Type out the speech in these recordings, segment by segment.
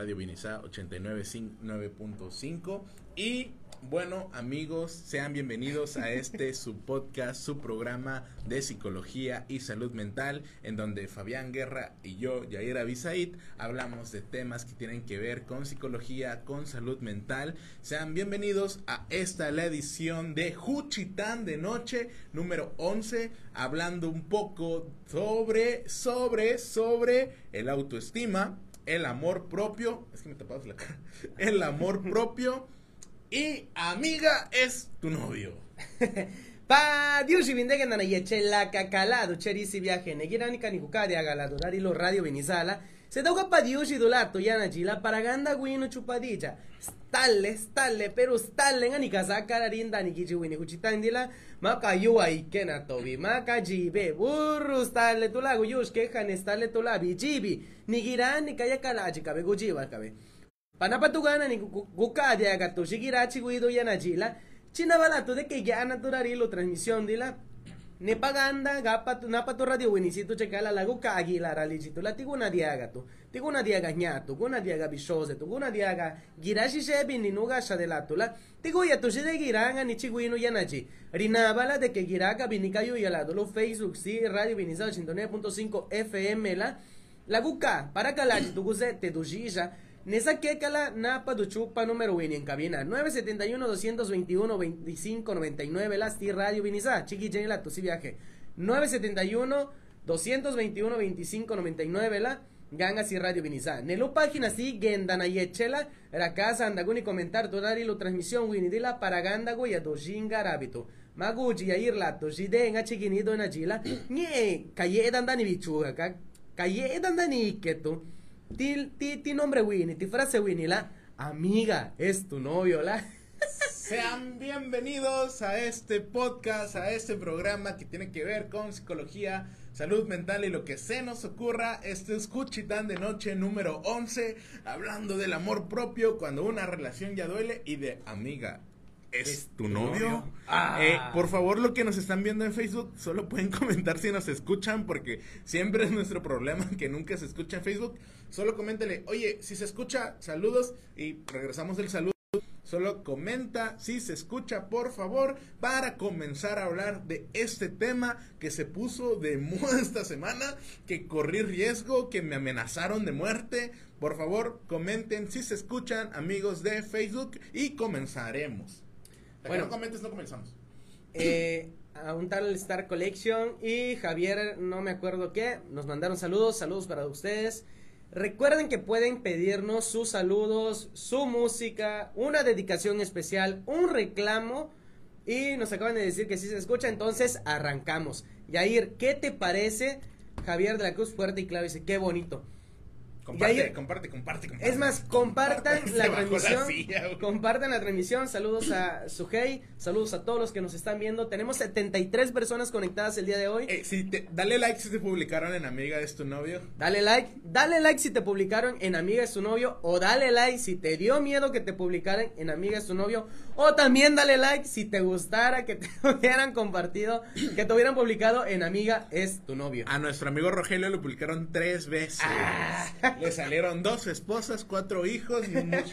Radio Vinizá 89.5 y bueno, amigos, sean bienvenidos a este su podcast, su programa de psicología y salud mental, en donde Fabián Guerra y yo, Yair Abisaid, hablamos de temas que tienen que ver con psicología, con salud mental. Sean bienvenidos a esta la edición de Juchitán de noche número 11, hablando un poco sobre sobre sobre el autoestima, el amor propio, es que me tapas la cara. El amor propio y amiga es tu novio. Pa diushi vindege nana yeche la cakalado cherisi viaje negirani kanikukadi agalado darilo radio venizala se dauka pa diushi dolato yana jila paraganda guino chupadilla stalle stalle pero stalle ngani kasaka rinda ni kiji wini kuchitandila maka yuwa ikena tobi maka jibe burru stalle tulago yush ke khan stalle tulabi jibi nigirani kaya kalaji kabe gujiba kabe panapatugana ni gukadi agato shigirachi guido yana jila china balato de que ya naturari lo transmisión de la ne paganda gapa tu napa tu radio winisito chekala la gukagi la ralicito la tiguna diaga tu tiguna diaga ñato guna diaga bishose tu guna diaga girashi shebi ni nuga shadelato la tigu ya tu shide giranga ni chiguino yanachi rinabala de que giraga binikayo y alado lo facebook sí radio vinizado 89.5 fm la la guka para kalachi tu guse te Nesa Kekala Napa Duchupa número Winnie en cabina 971-221-2599 Lasti Radio Viniza Chiqui Jenla tu viaje. 971-221-2599 La Ganga si Radio Viniza Nelo página si Gendana Yechela La casa Andaguni comentar Todari lo transmisión Winnie Dila para Gandago y a Dojinga Rabito Maguji Yair Lato Jide en Chiquinido en Agila Nye Kaye Dandani Bichuga Kaye Dandani Ketu Ti, nombre Winnie, ti frase Winnie, la amiga es tu novio, la. Sean bienvenidos a este podcast, a este programa que tiene que ver con psicología, salud mental y lo que se nos ocurra. Este es Cuchitán de Noche número 11, hablando del amor propio cuando una relación ya duele y de amiga. ¿Es, tu novio? novio? Ah. Eh, por favor, lo que nos están viendo en Facebook, solo pueden comentar si nos escuchan, porque siempre es nuestro problema que nunca se escucha en Facebook. Solo coméntele, oye, si se escucha, saludos y regresamos el saludo. Solo comenta si se escucha, por favor, para comenzar a hablar de este tema que se puso de moda esta semana, que corrí riesgo, que me amenazaron de muerte. Por favor, comenten si se escuchan, amigos de Facebook, y comenzaremos. Bueno, no comentes, no comenzamos. Eh, a un tal Star Collection y Javier, no me acuerdo qué, nos mandaron saludos, saludos para ustedes. Recuerden que pueden pedirnos sus saludos, su música, una dedicación especial, un reclamo. Y nos acaban de decir que sí se escucha, entonces arrancamos. Yair, ¿qué te parece? Javier de la Cruz Fuerte y Clave dice, qué bonito. Comparte, comparte, comparte, comparte. Es más, compartan la transmisión. silla, compartan la transmisión. Saludos a Sugei. Saludos a todos los que nos están viendo. Tenemos 73 personas conectadas el día de hoy. Eh, si te- dale like si te publicaron en Amiga es tu novio. Dale like, dale like si te publicaron en Amiga es tu novio o dale like si te dio miedo que te publicaran en Amiga es tu novio o también dale like si te gustara que te hubieran compartido, que te hubieran publicado en Amiga es tu novio. A nuestro amigo Rogelio lo publicaron tres veces. Ah. Le salieron dos esposas, cuatro hijos y.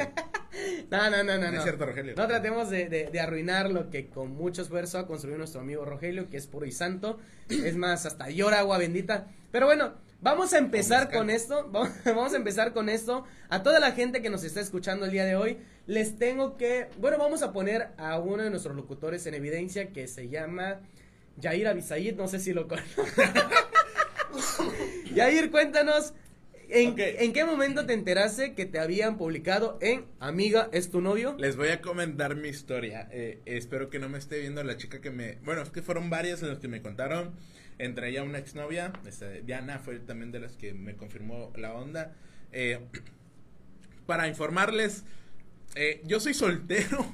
No, no, no, no. No es cierto, Rogelio. No tratemos de, de- de arruinar lo que con mucho esfuerzo ha construido nuestro amigo Rogelio, que es puro y santo. Es más, hasta llora agua bendita. Pero bueno, vamos a empezar con esto. Vamos, vamos a empezar con esto. A toda la gente que nos está escuchando el día de hoy, les tengo que. Bueno, vamos a poner a uno de nuestros locutores en evidencia que se llama Yair Abisaid. No sé si lo conozco. Yair, cuéntanos. ¿En, Ok. ¿En qué momento te enteraste que te habían publicado en Amiga es tu novio? Les voy a comentar mi historia. Eh, espero que no me esté viendo la chica que me. Bueno, es que fueron varias las que me contaron. Entre ella una exnovia. Este, Diana fue también de las que me confirmó la onda. Eh, para informarles, eh, yo soy soltero.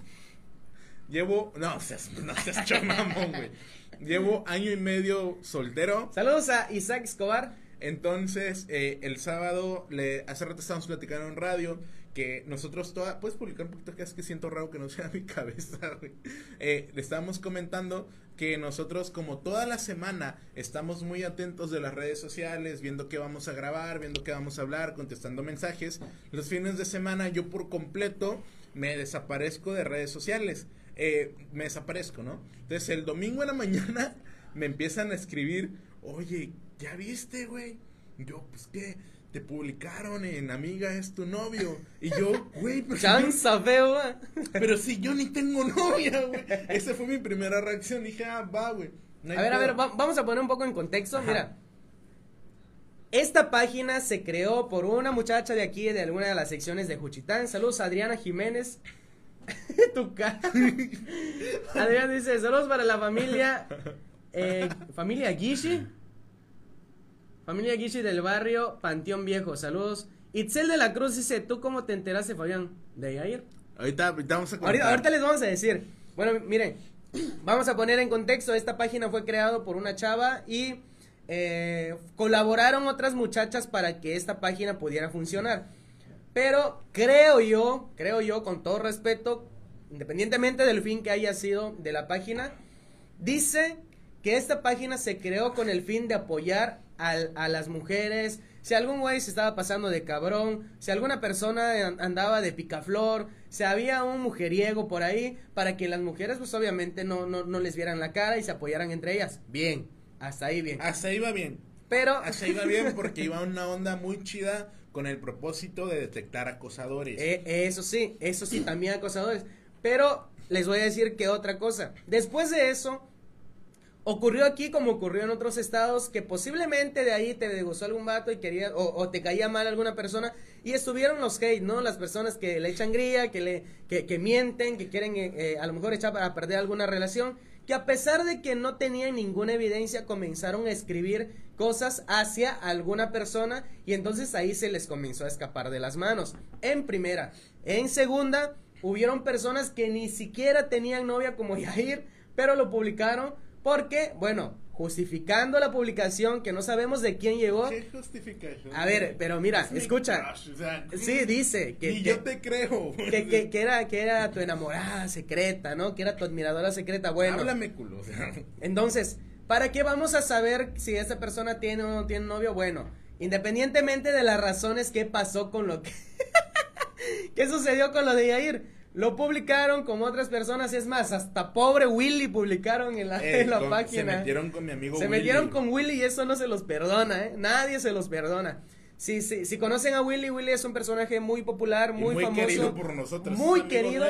Llevo. No seas, no seas chamamón, güey. Llevo año y medio soltero. Saludos a Isaac Escobar. Entonces, eh, el sábado, le, hace rato estábamos platicando en radio que nosotros toda, puedes publicar un poquito que es que siento raro que no sea mi cabeza, güey. Eh, le estábamos comentando que nosotros como toda la semana estamos muy atentos de las redes sociales, viendo qué vamos a grabar, viendo qué vamos a hablar, contestando mensajes. Los fines de semana yo por completo me desaparezco de redes sociales. Eh, me desaparezco, ¿no? Entonces el domingo en la mañana me empiezan a escribir, oye, ¿ya viste, güey? Yo, pues qué, te publicaron en Amiga es tu novio. Y yo, güey, pero. Chanza, feo, güey. Pero si yo ni tengo novia, güey. Esa fue mi primera reacción. Dije, ah, va, güey. a ver, a ver, vamos a poner un poco en contexto. Mira. Esta página se creó por una muchacha de aquí, de alguna de las secciones de Juchitán. Saludos Adriana Jiménez. tu cara. Adrián dice, saludos para la familia. Eh, familia Gishi. Familia Gishi del barrio Panteón Viejo. Saludos. Itzel de la Cruz dice, ¿tú cómo te enteraste, Fabián? ¿De ayer? Ahorita, ahorita vamos a contar. Ahorita, les vamos a decir. Bueno, miren, vamos a poner en contexto. Esta página fue creada por una chava y eh, colaboraron otras muchachas para que esta página pudiera funcionar. Pero creo yo, creo yo, con todo respeto, independientemente del fin que haya sido de la página, dice que esta página se creó con el fin de apoyar a las mujeres. Si algún güey se estaba pasando de cabrón, si alguna persona andaba de picaflor, si había un mujeriego por ahí, para que las mujeres pues obviamente no, no, no les vieran la cara y se apoyaran entre ellas. Bien, hasta ahí bien. Hasta ahí va bien. Pero... Hasta ahí va bien porque iba una onda muy chida con el propósito de detectar acosadores. Eh, eso sí, eso sí, también acosadores. Pero les voy a decir que otra cosa. Después de eso, ocurrió aquí como ocurrió en otros estados, que posiblemente de ahí te degustó algún vato y quería, o, te caía mal alguna persona, y estuvieron los hate, ¿no? Las personas que le echan gría, que le, que, mienten, que quieren eh, eh, a lo mejor echar para perder alguna relación, que a pesar de que no tenían ninguna evidencia, comenzaron a escribir cosas hacia alguna persona y entonces ahí se les comenzó a escapar de las manos. En primera. En segunda, hubieron personas que ni siquiera tenían novia como Yair, pero lo publicaron porque, bueno, justificando la publicación que no sabemos de quién llegó. ¿Qué justificación? A ver, pero mira, escucha. sí, dice que, yo te creo. Que, que, era, que era tu enamorada secreta, ¿no? Que era tu admiradora secreta. Bueno. Háblame, culo. Entonces, ¿para qué vamos a saber si esa persona tiene o no tiene novio? Bueno, independientemente de las razones que pasó con lo que... ¿Qué sucedió con lo de Yair? Lo publicaron como otras personas, es más, hasta pobre Willy publicaron en la, eh, página. Se metieron con mi amigo Se metieron con Willy y eso no se los perdona, ¿eh? Nadie se los perdona. Si, si, si conocen a Willy, Willy es un personaje muy popular, muy, muy famoso. querido por nosotros. Muy querido.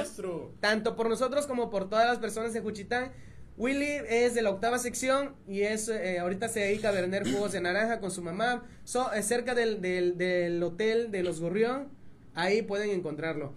Tanto por nosotros como por todas las personas de Juchitán. Willy es de la octava sección y es eh, ahorita se dedica a vender jugos de naranja con su mamá. So, cerca del, del, del hotel de los Gorrión. Ahí pueden encontrarlo.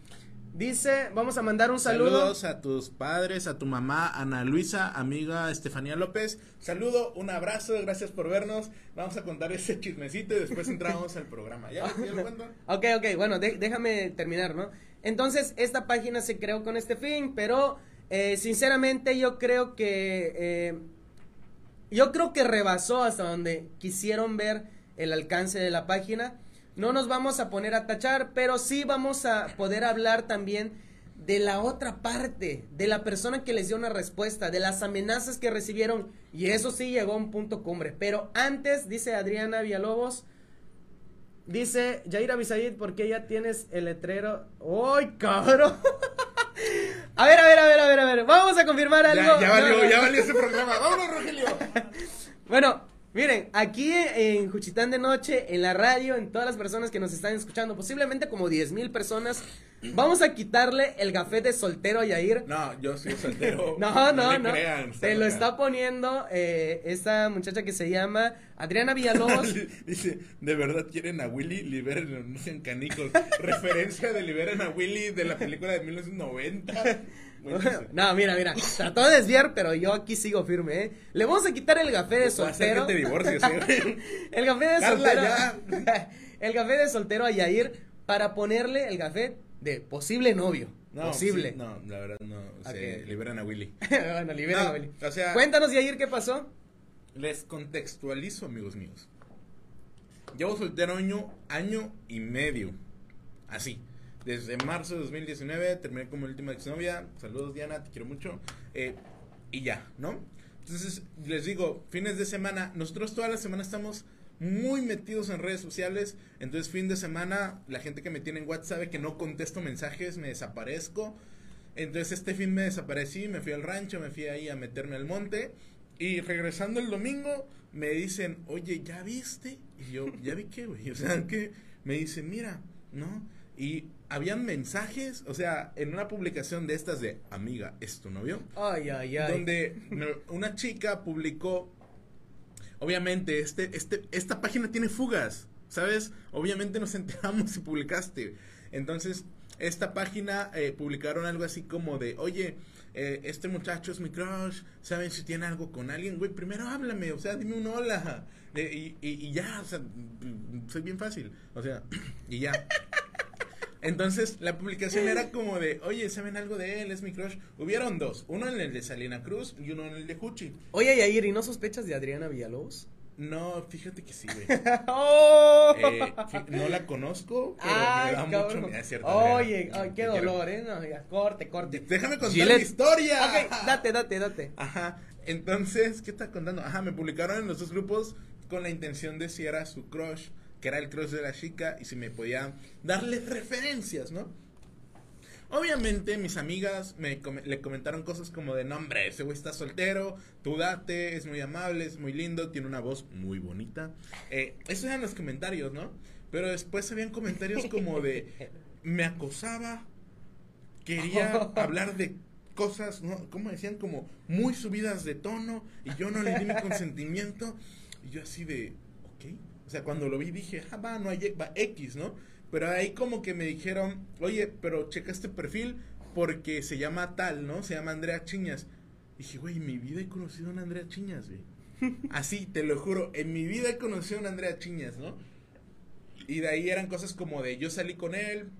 Dice, vamos a mandar un saludo. Saludos a tus padres, a tu mamá, Ana Luisa, amiga Estefanía López. Saludo, un abrazo, gracias por vernos. Vamos a contar ese chismecito y después entramos al programa. ¿Ya, lo cuento? ok, ok, bueno, déjame terminar, ¿no? Entonces, esta página se creó con este fin, pero eh, sinceramente yo creo que... Eh, yo creo que rebasó hasta donde quisieron ver el alcance de la página no nos vamos a poner a tachar, pero sí vamos a poder hablar también de la otra parte, de la persona que les dio una respuesta, de las amenazas que recibieron, y eso sí llegó a un punto cumbre. Pero antes, dice Adriana Villalobos, dice Yaira Bisaid, ¿por qué ya tienes el letrero? ¡Ay, cabrón! a ver, a ver, a ver, a ver, a ver, vamos a confirmar algo. Ya, valió, ya valió ese programa, vámonos, Rogelio. bueno, Miren, aquí en Juchitán de Noche, en la radio, en todas las personas que nos están escuchando, posiblemente como 10 mil personas, vamos a quitarle el café de soltero a Yair. No, yo soy soltero. no, no, no. Te lo está poniendo eh, esta muchacha que se llama Adriana Villalobos. Dice, ¿de verdad quieren a Willy? Liberen, no sean canicos. Referencia de Liberen a Willy de la película de 1990. no, mira, mira. Trató de desviar, pero yo aquí sigo firme, ¿eh? Le vamos a quitar el café de soltero. ¿eh? el café de soltero. el café de soltero a Yair para ponerle el café de posible novio. posible. no, la verdad no. Se liberan a Willy. bueno, liberan a Willy. O sea, Cuéntanos, Yair, ¿qué pasó? Les contextualizo, amigos míos. Llevo soltero año, año y medio. Así. Desde marzo de 2019 terminé como última exnovia. Saludos Diana, te quiero mucho. Eh, y ya, ¿no? Entonces, les digo, fines de semana, nosotros toda la semana estamos muy metidos en redes sociales. Entonces, fin de semana, la gente que me tiene en WhatsApp sabe que no contesto mensajes, me desaparezco. Entonces, este fin me desaparecí, me fui al rancho, me fui ahí a meterme al monte. Y regresando el domingo, me dicen, oye, ¿ya viste? Y yo, ¿ya vi qué, güey? O sea, que me dicen, mira, ¿no? Y habían mensajes, o sea, en una publicación de estas de amiga, ¿es tu novio? Ay, ay, ay. Donde una chica publicó, obviamente, este, este, esta página tiene fugas, ¿sabes? Obviamente nos enteramos si publicaste. Entonces, esta página eh, publicaron algo así como de, oye, eh, este muchacho es mi crush, ¿saben si tiene algo con alguien? Güey, primero háblame, o sea, dime un hola. y, y, y ya, o sea, soy bien fácil, o sea, y ya. Entonces, la publicación era como de, oye, ¿saben algo de él? Es mi crush. Hubieron dos, uno en el de Salina Cruz y uno en el de Juchi. Oye, Yair, ¿y no sospechas de Adriana Villalobos? No, fíjate que sí, güey. ¡Oh! Eh, no la conozco, pero Ay, me da cabrón. mucho... Es cierto, Oye, ay, qué dolor, ¿eh? No, ya, corte, corte. Déjame contar Gillette. mi historia. Ok, date, date, date. Ajá. Entonces, ¿qué está contando? Ajá, me publicaron en los dos grupos con la intención de si era su crush, que era el crush de la chica, y si me podía darle referencias, ¿no? Obviamente mis amigas me com- le comentaron cosas como de, no hombre, ese güey está soltero, tú date, es muy amable, es muy lindo, tiene una voz muy bonita. Eh, esos eran los comentarios, ¿no? Pero después habían comentarios como de, me acosaba, quería hablar de cosas, ¿no? ¿Cómo decían? Como muy subidas de tono y yo no le di mi consentimiento. Y yo así de, ok. O sea, cuando lo vi dije, ah, va, no hay va, X, ¿no? Pero ahí como que me dijeron, oye, pero checa este perfil porque se llama tal, ¿no? Se llama Andrea Chiñas. Y dije, güey, en mi vida he conocido a una Andrea Chiñas, güey. Así, te lo juro, en mi vida he conocido a una Andrea Chiñas, ¿no? Y de ahí eran cosas como de yo salí con él,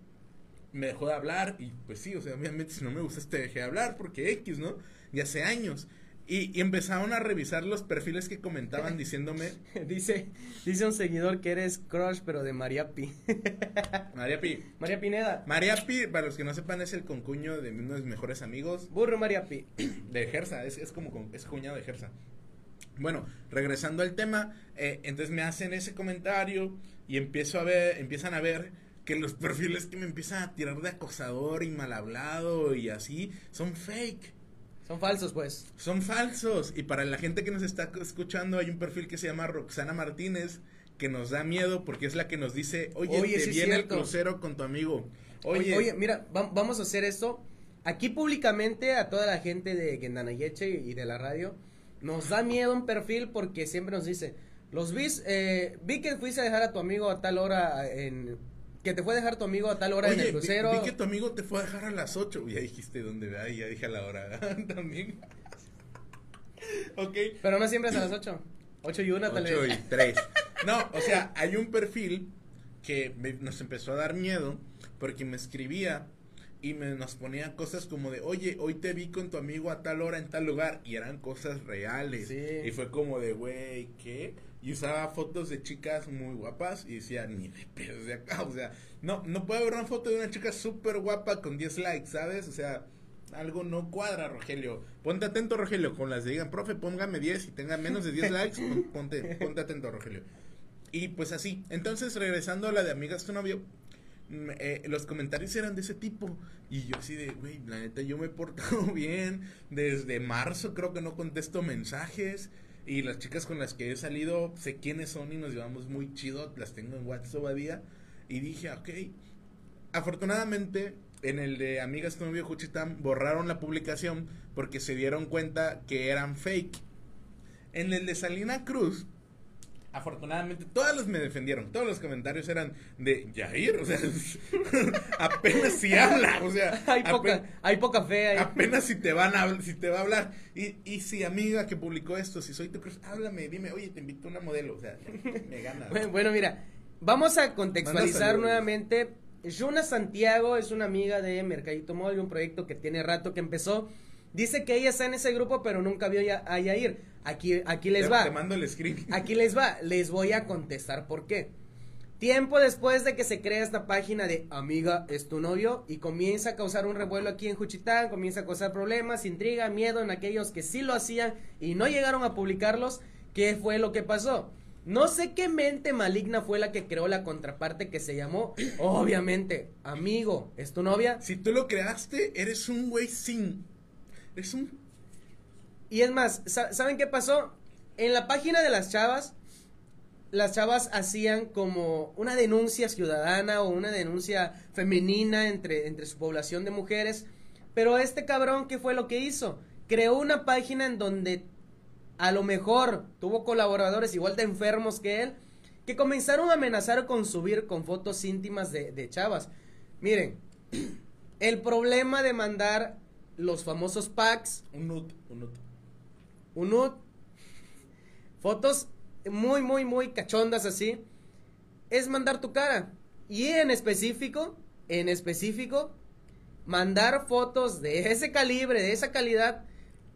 me dejó de hablar y pues sí, o sea, obviamente si no me gustas te dejé de hablar porque X, ¿no? Y hace años. Y, y empezaron a revisar los perfiles que comentaban diciéndome, Dice, dice un seguidor que eres crush, pero de María Pi. María Pi. María Pineda. María Pi, para los que no sepan, es el concuño de uno de mis mejores amigos Burro María Pi. de Gersa, es, es como es cuñado de Gersa. Bueno, regresando al tema, eh, entonces me hacen ese comentario y empiezo a ver, empiezan a ver que los perfiles que me empiezan a tirar de acosador y mal hablado y así son fake. Son falsos, pues. Son falsos. Y para la gente que nos está escuchando, hay un perfil que se llama Roxana Martínez que nos da miedo porque es la que nos dice, oye, Oye, te sí viene el crucero con tu amigo. Oye, Oye, oye, mira, va- vamos a hacer esto. Aquí públicamente a toda la gente de Gendanayeche y de la radio, nos da miedo un perfil porque siempre nos dice, los vis, eh, vi que fuiste a dejar a tu amigo a tal hora en, que te fue a dejar tu amigo a tal hora en oye, el vi- crucero. Vi, que tu amigo te fue a dejar a las 8. Ya dijiste dónde, ay, ya dije a la hora también. ok. Pero no siempre es a las 8. 8 y 1 tal 8 vez. y 3. No, o sea, hay un perfil que me- nos empezó a dar miedo porque me escribía y me nos ponía cosas como de, oye, hoy te vi con tu amigo a tal hora en tal lugar y eran cosas reales. Sí. Y fue como de, güey, ¿qué? Y usaba fotos de chicas muy guapas y decía, ni de pedos de acá. O sea, no, no puede haber una foto de una chica súper guapa con 10 likes, ¿sabes? O sea, algo no cuadra, Rogelio. Ponte atento, Rogelio, con las que digan, profe, póngame 10 y tenga menos de 10 likes, pon- ponte, ponte atento, Rogelio. Y pues así, entonces regresando a la de amigas tu novio, eh, los comentarios eran de ese tipo. Y yo así de, güey, la neta, yo me he portado bien. Desde marzo creo que no contesto mensajes. Y las chicas con las que he salido, sé quiénes son y nos llevamos muy chido. Las tengo en WhatsApp todavía. Y dije, ok. Afortunadamente, en el de Amigas novio Juchitán, borraron la publicación porque se dieron cuenta que eran fake. En el de Salina Cruz, afortunadamente, todos los me defendieron. Todos los comentarios eran de Jair, o sea, apenas si habla, o sea, hay, poca, hay poca fe ahí. apenas si te van a si te va a hablar. Y, y si amiga que publicó esto, si soy tu cruz, háblame, dime, oye, te invito a una modelo, o sea, me gana. Bueno, bueno, mira, vamos a contextualizar nuevamente. Yuna Santiago es una amiga de Mercadito Móvil, un proyecto que tiene rato que empezó. Dice que ella está en ese grupo, pero nunca vio a Yair. Aquí, aquí les Te- va. Te mando el screen. Aquí les va. Les voy a contestar por qué. Tiempo después de que se crea esta página de Amiga es tu novio y comienza a causar un revuelo aquí en Juchitán, comienza a causar problemas, intriga, miedo en aquellos que sí lo hacían y no llegaron a publicarlos, ¿qué fue lo que pasó? No sé qué mente maligna fue la que creó la contraparte que se llamó, obviamente, Amigo es tu novia. Si tú lo creaste, eres un güey sin. Eres un. Y es más, sa- ¿saben qué pasó? En la página de las chavas, las chavas hacían como una denuncia ciudadana o una denuncia femenina entre, entre su población de mujeres. Pero este cabrón, ¿qué fue lo que hizo? Creó una página en donde a lo mejor tuvo colaboradores igual de enfermos que él, que comenzaron a amenazar con subir con fotos íntimas de chavas. Miren, el problema de mandar los famosos packs Un nut. Un nut. un nude, fotos muy, muy, muy cachondas así, es mandar tu cara. Y en específico, en específico, mandar fotos de ese calibre, de esa calidad,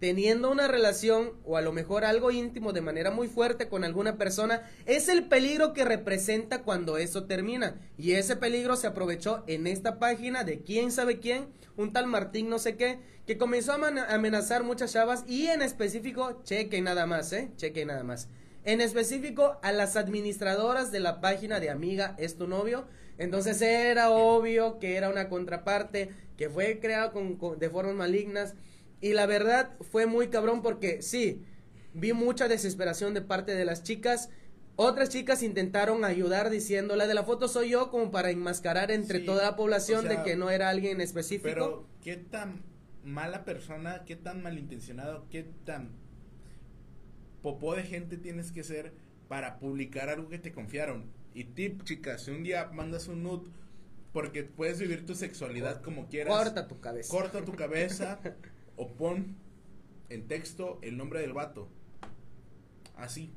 teniendo una relación o a lo mejor algo íntimo de manera muy fuerte con alguna persona, es el peligro que representa cuando eso termina. Y ese peligro se aprovechó en esta página de quién sabe quién, un tal Martín no sé qué, que comenzó a amenazar muchas chavas y en específico, chequen nada más, ¿eh? Chequen nada más. En específico a las administradoras de la página de Amiga es tu novio. Entonces era obvio que era una contraparte que fue creada con, con- de formas malignas. Y la verdad fue muy cabrón porque sí, vi mucha desesperación de parte de las chicas. Otras chicas intentaron ayudar diciendo, la de la foto soy yo, como para enmascarar entre Sí, toda la población o sea, de que no era alguien específico. Pero, ¿qué tan mala persona, qué tan malintencionado, qué tan popó de gente tienes que ser para publicar algo que te confiaron? Y tip, chicas, si un día mandas un nude, porque puedes vivir tu sexualidad como quieras. Corta tu cabeza. Corta tu cabeza o pon en texto el nombre del vato. Así.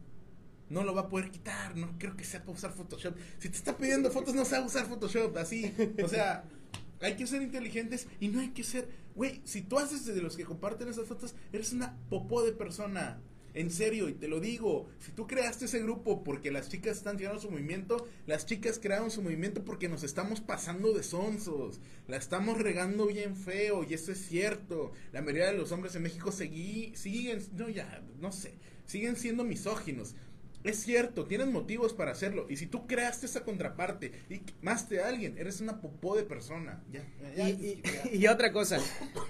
No lo va a poder quitar, no creo que sepa usar Photoshop. Si te está pidiendo fotos, no sabe usar Photoshop, así. O sea, hay que ser inteligentes y no hay que ser. Güey, si tú haces de los que comparten esas fotos, eres una popó de persona. En serio, y te lo digo, si tú creaste ese grupo porque las chicas están tirando su movimiento, las chicas crearon su movimiento porque nos estamos pasando de sonsos, la estamos regando bien feo, y eso es cierto. La mayoría de los hombres en México seguí, siguen, no ya, no sé, siguen siendo misóginos. Es cierto, tienes motivos para hacerlo. Y si tú creaste esa contraparte y quemaste a alguien, eres una popó de persona. Ya, ya, Y, ya, y- y otra cosa.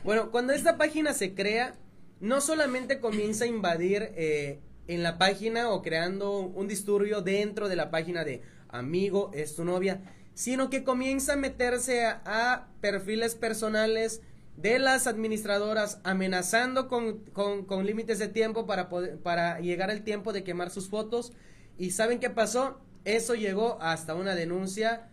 Bueno, cuando esta página se crea, no solamente comienza a invadir eh, en la página o creando un disturbio dentro de la página de amigo es tu novia, sino que comienza a meterse a, perfiles personales de las administradoras amenazando con, con- con límites de tiempo para, poder, para llegar el tiempo de quemar sus fotos. ¿Y saben qué pasó? Eso llegó hasta una denuncia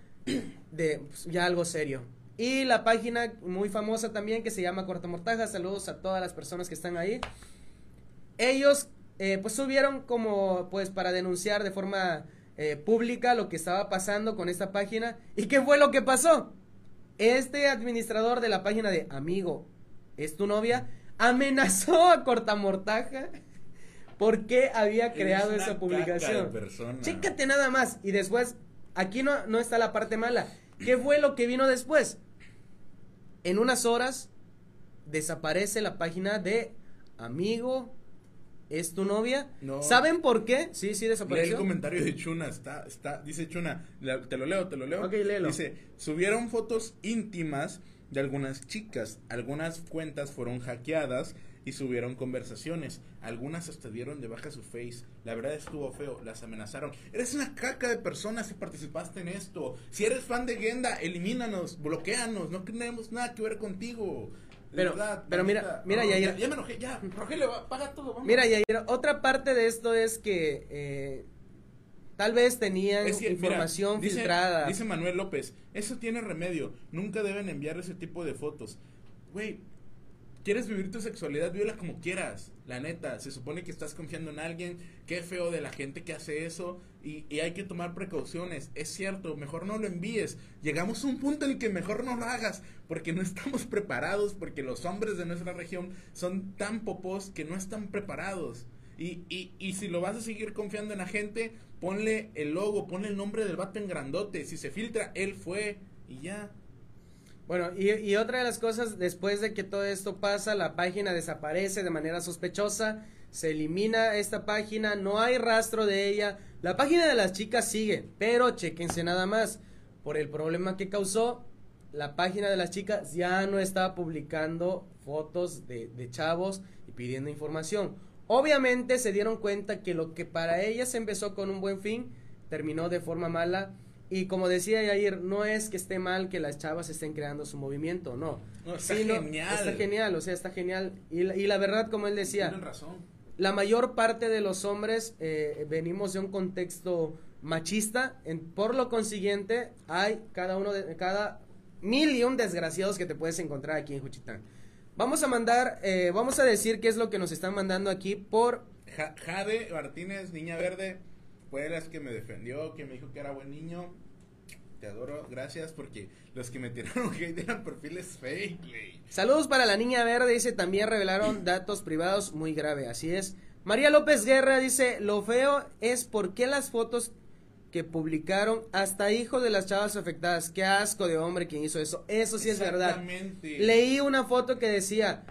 de pues, ya algo serio. Y la página muy famosa también que se llama Cortamortaja, saludos a todas las personas que están ahí. Ellos eh, pues subieron como pues para denunciar de forma eh, pública lo que estaba pasando con esta página. ¿Y qué fue lo que pasó? Este administrador de la página de Amigo, ¿es tu novia? Amenazó a Cortamortaja porque había creado esa publicación. Chécate nada más. Y después, aquí no, no está la parte mala. ¿Qué fue lo que vino después? En unas horas desaparece la página de Amigo, ¿es tu novia? No. ¿Saben por qué? Sí, sí Lee el desapareció. comentario de Chuna, está, está, dice Chuna, la- te lo leo, te lo leo. Ok, léelo. Dice, subieron fotos íntimas de algunas chicas, algunas cuentas fueron hackeadas y subieron conversaciones, algunas hasta dieron de baja su face, la verdad estuvo feo, las amenazaron. Eres una caca de personas si participaste en esto, si eres fan de Genda, elimínanos, bloqueanos, no tenemos nada que ver contigo. Pero- verdad, pero mira- mira, no, Yair. ya, ya me enojé, ya, Rogelio, apaga todo, vamos. Mira, Yair, otra parte de esto es que eh, tal vez tenían Es que, mira, información dice- filtrada. Dice Manuel López, eso tiene remedio. Nunca deben enviar ese tipo de fotos. Güey, quieres vivir tu sexualidad, vívela como quieras. La neta, se supone que estás confiando en alguien. Qué feo de la gente que hace eso. Y, y hay que tomar precauciones. Es cierto, mejor no lo envíes. Llegamos a un punto en el que mejor no lo hagas. Porque no estamos preparados. Porque los hombres de nuestra región son tan popos que no están preparados. Y, y, y si lo vas a seguir confiando en la gente, ponle el logo, ponle el nombre del vato en grandote. Si se filtra, él fue y ya. Bueno, y, otra de las cosas, después de que todo esto pasa, la página desaparece de manera sospechosa, se elimina esta página, no hay rastro de ella, la página de las chicas sigue, pero chequense nada más, por el problema que causó, la página de las chicas ya no está publicando fotos de chavos y pidiendo información. Obviamente se dieron cuenta que lo que para ellas empezó con un buen fin, terminó de forma mala y como decía Yair, no es que esté mal que las chavas estén creando su movimiento, no. no está genial. Está genial, o sea, está genial. Y la, y la verdad, como él decía, Tienen razón. la mayor parte de los hombres eh, venimos de un contexto machista, en, por lo consiguiente, hay cada uno de cada millón desgraciados que te puedes encontrar aquí en Juchitán. Vamos a mandar, eh, vamos a decir qué es lo que nos están mandando aquí por... Ja Jade Martínez, Niña Verde, fue de las que me defendió, que me dijo que era buen niño. Te adoro, gracias, porque los que me tiraron hate eran perfiles fake, güey. Saludos para la niña verde, dice, también revelaron datos privados muy grave, así es. María López Guerra dice, lo feo es por qué las fotos que publicaron hasta hijos de las chavas afectadas. Qué asco de hombre quien hizo eso. Eso sí es verdad. Leí una foto que decía,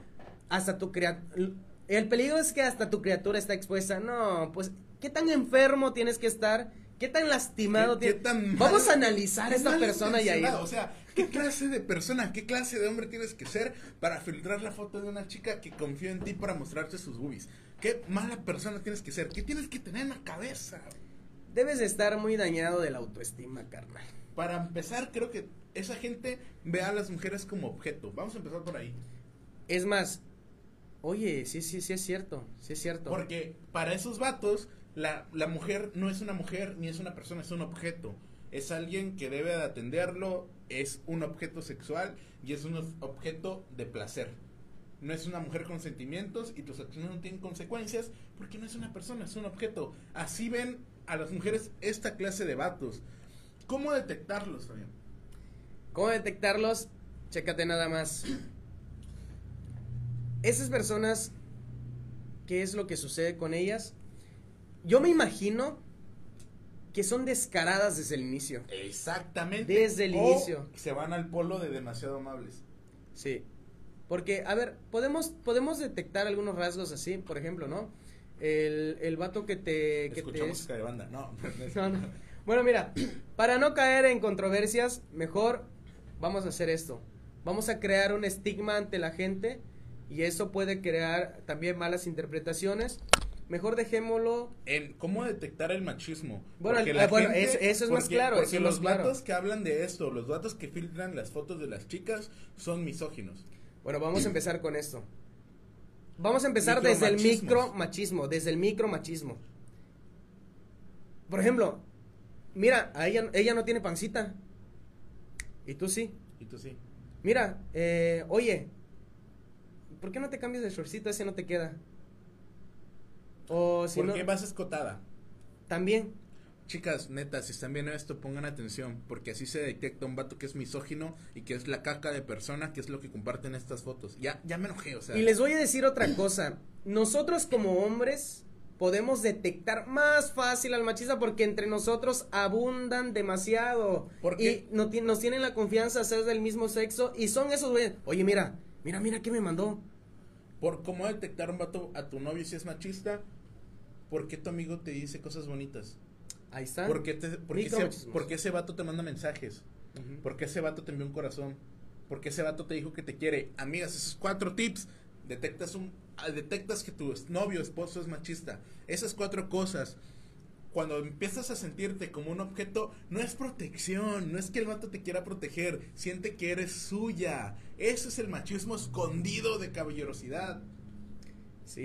hasta tu criatura... El peligro es que hasta tu criatura está expuesta. No, pues, ¿qué tan enfermo tienes que estar? ¿Qué tan lastimado ¿Qué, qué tienes? tan Vamos mal- a analizar a esta persona y ahí. O sea, ¿qué clase de persona, qué clase de hombre tienes que ser para filtrar la foto de una chica que confió en ti para mostrarte sus boobies? ¿Qué mala persona tienes que ser? ¿Qué tienes que tener en la cabeza? Debes de estar muy dañado de la autoestima, carnal. Para empezar, creo que esa gente ve a las mujeres como objeto. Vamos a empezar por ahí. Es más, oye, sí, sí, sí es cierto, sí es cierto. Porque para esos vatos, la, la mujer no es una mujer ni es una persona, es un objeto. Es alguien que debe de atenderlo, es un objeto sexual y es un objeto de placer. No es una mujer con sentimientos y tus acciones no tienen consecuencias porque no es una persona, es un objeto. Así ven a las mujeres esta clase de vatos. ¿Cómo detectarlos, Fabián? ¿Cómo detectarlos? Chécate nada más. Esas personas, ¿qué es lo que sucede con ellas? Yo me imagino que son descaradas desde el inicio. Exactamente. Desde el O inicio. Se van al polo de demasiado amables. Sí. Porque, a ver, podemos, podemos detectar algunos rasgos así, por ejemplo, ¿no? El, el vato que te... Que Escucha te música de banda. No, No, no. Bueno, mira, para no caer en controversias, mejor vamos a hacer esto. Vamos a crear un estigma ante la gente y eso puede crear también malas interpretaciones. Mejor dejémoslo. en cómo detectar el machismo. Bueno, el- la ah, bueno, gente- eso- eso es más claro, Porque eso los claro. vatos que hablan de esto, los vatos que filtran las fotos de las chicas, son misóginos. Bueno, vamos a empezar con esto. Vamos a empezar desde el micro machismo, desde el micro machismo. Por ejemplo, mira, a ella, ella no tiene pancita. Y tú sí. Y tú sí. Mira, eh, oye, ¿por qué no te cambias de shortcito? Ese no te queda. O si ¿Por no, qué vas escotada? también. Chicas, neta, si están viendo esto, pongan atención, porque así se detecta un vato que es misógino y que es la caca de persona, que es lo que comparten estas fotos. Ya, ya me enojé, o sea. Y les voy a decir otra cosa. Nosotros como hombres podemos detectar más fácil al machista porque entre nosotros abundan demasiado. ¿Por qué? Y no nos tienen la confianza de ser del mismo sexo y son esos güeyes. Oye, mira, mira, mira qué me mandó. Por cómo detectar un vato a tu novio si es machista, ¿por qué tu amigo te dice cosas bonitas? Ahí está. ¿Por qué, te- por qué ese, por qué ese vato te manda mensajes? Ujú. ¿Por qué ese vato te envió un corazón? ¿Por qué ese vato te dijo que te quiere? Amigas, esos cuatro tips. Detectas un ah, detectas que tu novio, esposo es machista. Esas cuatro cosas. Cuando empiezas a sentirte como un objeto, no es protección, no es que el vato te quiera proteger, siente que eres suya. Ese es el machismo escondido de caballerosidad. Sí,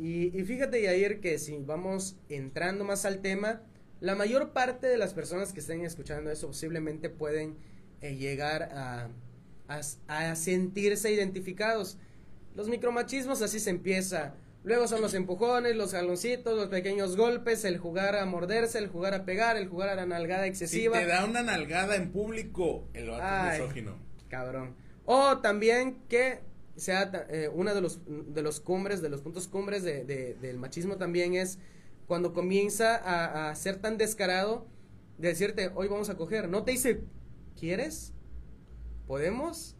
y, y, y fíjate, Yair, que si vamos entrando más al tema, la mayor parte de las personas que estén escuchando eso posiblemente pueden eh, llegar a, a, a sentirse identificados. Los micromachismos así se empieza. Luego son los empujones, los jaloncitos, los pequeños golpes, el jugar a morderse, el jugar a pegar, el jugar a la nalgada Si excesiva. te da una nalgada en público, el vato Ay. es misógino. Cabrón. O también que sea eh, uno de los, de los cumbres, de los puntos cumbres de, de, del machismo también es cuando comienza a, a, ser tan descarado de decirte, hoy vamos a coger. No te dice, ¿quieres? ¿Podemos?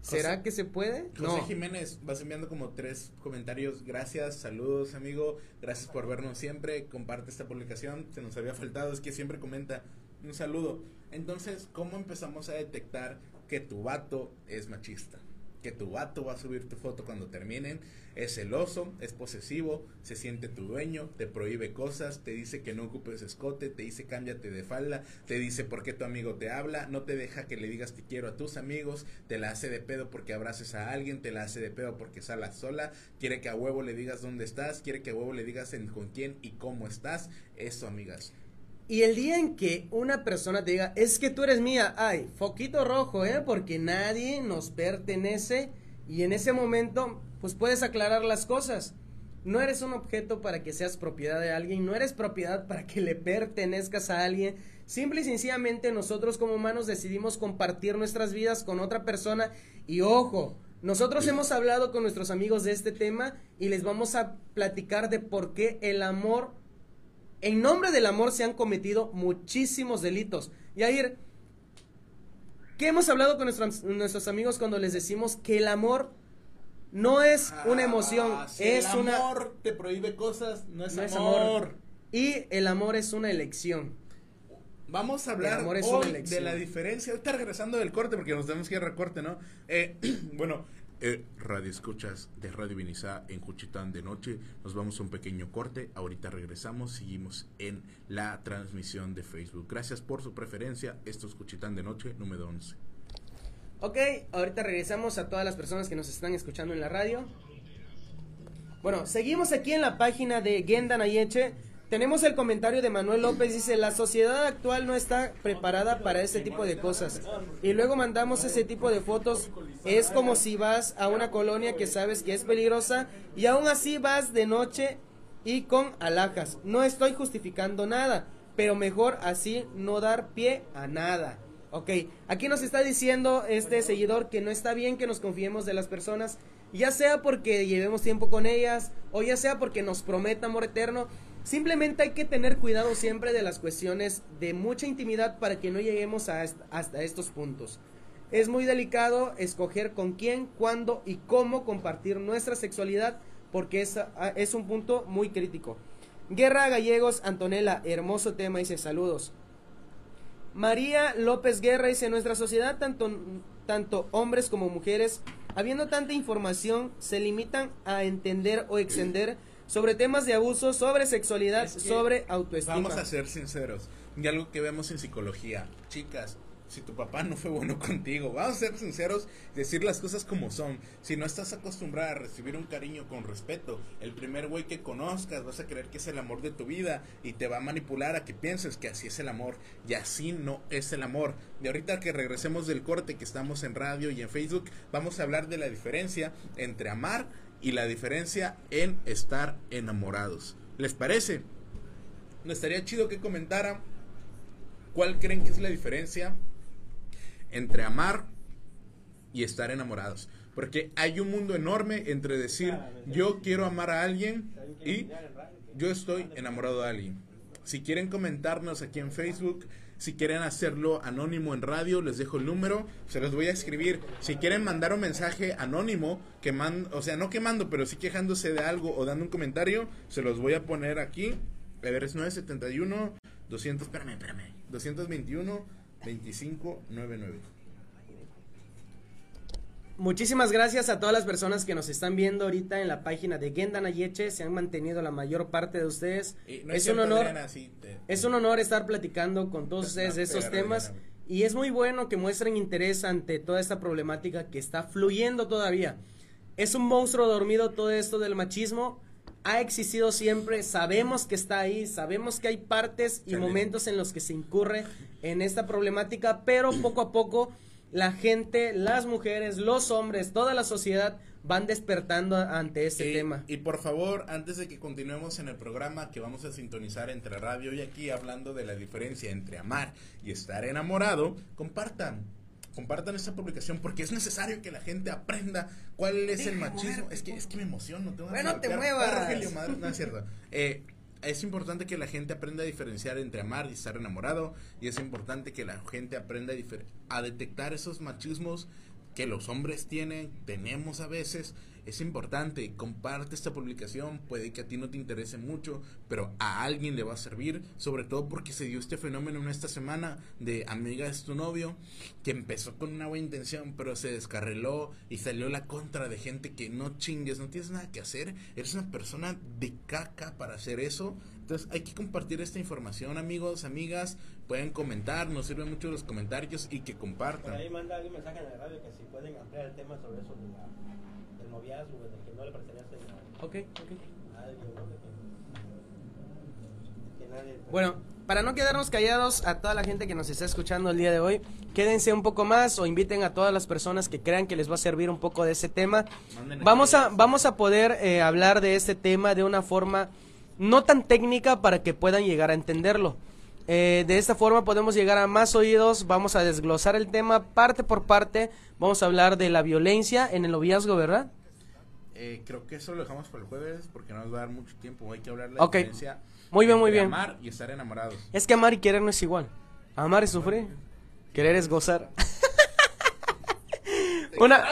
¿Será que se puede? José no. Jiménez, vas enviando como tres comentarios. Gracias, saludos, amigo. Gracias por vernos siempre. Comparte esta publicación. Se nos había faltado, es que siempre comenta. Un saludo. Entonces, ¿cómo empezamos a detectar que tu vato es machista? Que tu vato va a subir tu foto cuando terminen, es celoso, es posesivo, se siente tu dueño, te prohíbe cosas, te dice que no ocupes escote, te dice cámbiate de falda, te dice por qué tu amigo te habla, no te deja que le digas te quiero a tus amigos, te la hace de pedo porque abraces a alguien, te la hace de pedo porque salas sola, quiere que a huevo le digas dónde estás, quiere que a huevo le digas con quién y cómo estás, eso amigas. Y el día en que una persona te diga, es que tú eres mía, ay, foquito rojo, ¿eh? Porque nadie nos pertenece y en ese momento, pues puedes aclarar las cosas. No eres un objeto para que seas propiedad de alguien, no eres propiedad para que le pertenezcas a alguien. Simple y sencillamente nosotros como humanos decidimos compartir nuestras vidas con otra persona y ojo, nosotros hemos hablado con nuestros amigos de este tema y les vamos a platicar de por qué el amor en nombre del amor se han cometido muchísimos delitos. Y Yair, ¿qué hemos hablado con nuestros, nuestros amigos cuando les decimos que el amor no es una emoción, ah, es el una... amor te prohíbe cosas, no es, amor. Y el amor es una elección. Vamos a hablar hoy de la diferencia. Ahorita regresando del corte, porque nos tenemos que ir a recorte, ¿no? Eh, bueno, eh, radio Escuchas de Radio Vinizá en Juchitán de noche. Nos vamos a un pequeño corte. Ahorita regresamos. Seguimos en la transmisión de Facebook. Gracias por su preferencia. Esto es Juchitán de noche, número 11. Ok, ahorita regresamos a todas las personas que nos están escuchando en la radio. Bueno, seguimos aquí en la página de Gendan Ayeche tenemos el comentario de Manuel López, dice, la sociedad actual no está preparada para ese tipo de cosas. Y luego mandamos ese tipo de fotos. Es como si vas a una colonia que sabes que es peligrosa y aún así vas de noche y con alhajas. No estoy justificando nada, pero mejor así no dar pie a nada. Ok, aquí nos está diciendo este seguidor que no está bien que nos confiemos de las personas, ya sea porque llevemos tiempo con ellas o ya sea porque nos prometa amor eterno. Simplemente hay que tener cuidado siempre de las cuestiones de mucha intimidad para que no lleguemos a hasta estos puntos. Es muy delicado escoger con quién, cuándo y cómo compartir nuestra sexualidad porque es, ah, es un punto muy crítico. Guerra Gallegos, Antonella, hermoso tema, dice saludos. María López Guerra dice, nuestra sociedad, tanto, tanto hombres como mujeres, habiendo tanta información, se limitan a entender o extender sobre temas de abuso, sobre sexualidad, sobre autoestima. Vamos a ser sinceros. Y algo que vemos en psicología, chicas, si tu papá no fue bueno contigo, vamos a ser sinceros, decir las cosas como son. Si no estás acostumbrada a recibir un cariño con respeto, el primer güey que conozcas vas a creer que es el amor de tu vida y te va a manipular a que pienses que así es el amor y así no es el amor. Y ahorita que regresemos del corte que estamos en radio y en Facebook, vamos a hablar de la diferencia entre amar y la diferencia en estar enamorados. ¿Les parece? Me estaría chido que comentaran cuál creen que es la diferencia entre amar y estar enamorados. Porque hay un mundo enorme entre decir yo quiero amar a alguien y yo estoy enamorado de alguien. Si quieren comentarnos aquí en Facebook, si quieren hacerlo anónimo en radio, les dejo el número, se los voy a escribir. Si quieren mandar un mensaje anónimo, quemando, o sea, no quemando, pero sí quejándose de algo o dando un comentario, se los voy a poner aquí. A ver, es 971 200, espérame, espérame, 221 2599. Muchísimas gracias a todas las personas que nos están viendo ahorita en la página de Gendan Ayeche. Se han mantenido la mayor parte de ustedes. es, un honor, es un honor estar platicando con todos ustedes de estos temas. Y es muy bueno que muestren interés ante toda esta problemática que está fluyendo todavía. Es un monstruo dormido todo esto del machismo. Ha existido siempre, sabemos que está ahí, sabemos que hay partes y momentos en los que se incurre en esta problemática, pero poco a poco la gente, las mujeres, los hombres, toda la sociedad van despertando ante este tema. Y por favor, antes de que continuemos en el programa que vamos a sintonizar entre radio y aquí hablando de la diferencia entre amar y estar enamorado, compartan. compartan esta publicación porque es necesario que la gente aprenda cuál es el machismo. Es que, es que me emociono. Tengo Bueno, te muevas. Ah, Rogelio, madre, no es cierto. Eh, es importante que la gente aprenda a diferenciar entre amar y estar enamorado. Y es importante que la gente aprenda a, a detectar esos machismos que los hombres tienen, tenemos a veces. Es importante, comparte esta publicación, puede que a ti no te interese mucho, pero a alguien le va a servir, sobre todo porque se dio este fenómeno en esta semana de amiga es tu novio, que empezó con una buena intención, pero se descarriló y salió la contra de gente que no chingues, no tienes nada que hacer, eres una persona de caca para hacer eso. Entonces hay que compartir esta información, amigos, amigas, pueden comentar, nos sirven mucho los comentarios y que compartan. ahí manda algún mensaje en la radio que si pueden ampliar el tema sobre eso noviazgo, de que no le pertenece a, Ok, ok. a alguien, ¿no? De que, que nadie... Bueno, para no quedarnos callados a toda la gente que nos está escuchando el día de hoy, quédense un poco más o inviten a todas las personas que crean que les va a servir un poco de ese tema. Vamos a, vamos a poder eh, hablar de este tema de una forma no tan técnica para que puedan llegar a entenderlo. Eh, de esta forma podemos llegar a más oídos, vamos a desglosar el tema parte por parte, vamos a hablar de la violencia en el noviazgo, ¿verdad? Eh, creo que eso lo dejamos para el jueves porque no nos va a dar mucho tiempo. Hay que hablar de la Ok. diferencia Muy bien, muy bien. Amar y estar enamorados. Es que amar y querer no es igual. Amar es sufrir, querer es gozar. una,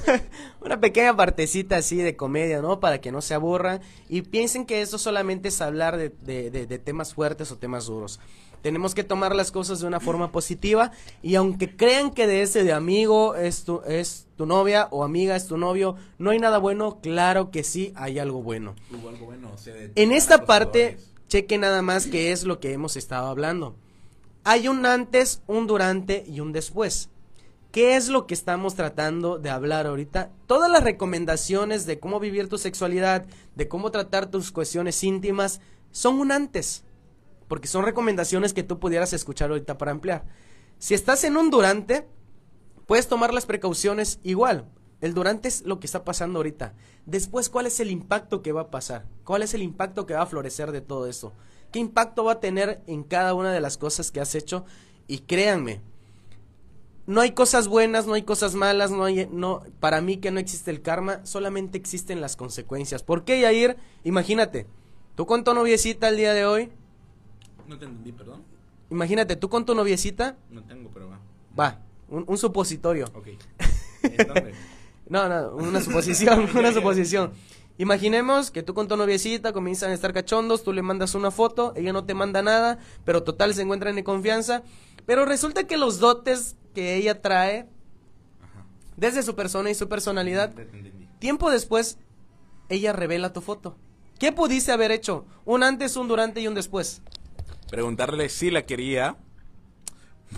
una pequeña partecita así de comedia, ¿no? Para que no se aburran y piensen que esto solamente es hablar de, de- de- de temas fuertes o temas duros. Tenemos que tomar las cosas de una forma positiva y aunque crean que de ese de amigo es tu, es tu novia o amiga es tu novio, no hay nada bueno, claro que sí hay algo bueno. Hubo algo bueno, o sea, de- En esta parte, cheque nada más que es lo que hemos estado hablando. Hay un antes, un durante y un después. ¿Qué es lo que estamos tratando de hablar ahorita? Todas las recomendaciones de cómo vivir tu sexualidad, de cómo tratar tus cuestiones íntimas, son un antes. Porque son recomendaciones que tú pudieras escuchar ahorita para ampliar. Si estás en un durante, puedes tomar las precauciones igual. El durante es lo que está pasando ahorita. Después, ¿cuál es el impacto que va a pasar? ¿Cuál es el impacto que va a florecer de todo eso? ¿Qué impacto va a tener en cada una de las cosas que has hecho? Y créanme, no hay cosas buenas, no hay cosas malas, no hay, no, para mí que no existe el karma, solamente existen las consecuencias. ¿Por qué, Yair? Imagínate, tú con tu noviecita el día de hoy, No te entendí, perdón. imagínate, tú con tu noviecita, No tengo, pero va. va, un, un supositorio. Ok. No, no, una suposición, una suposición. Imaginemos que tú con tu noviecita comienzan a estar cachondos, tú le mandas una foto, ella no te manda nada, pero total se encuentran en confianza, pero resulta que los dotes que ella trae, Ajá. desde su persona y su personalidad, tiempo después, ella revela tu foto. ¿Qué pudiste haber hecho? Un antes, un durante y un después. Preguntarle si la quería,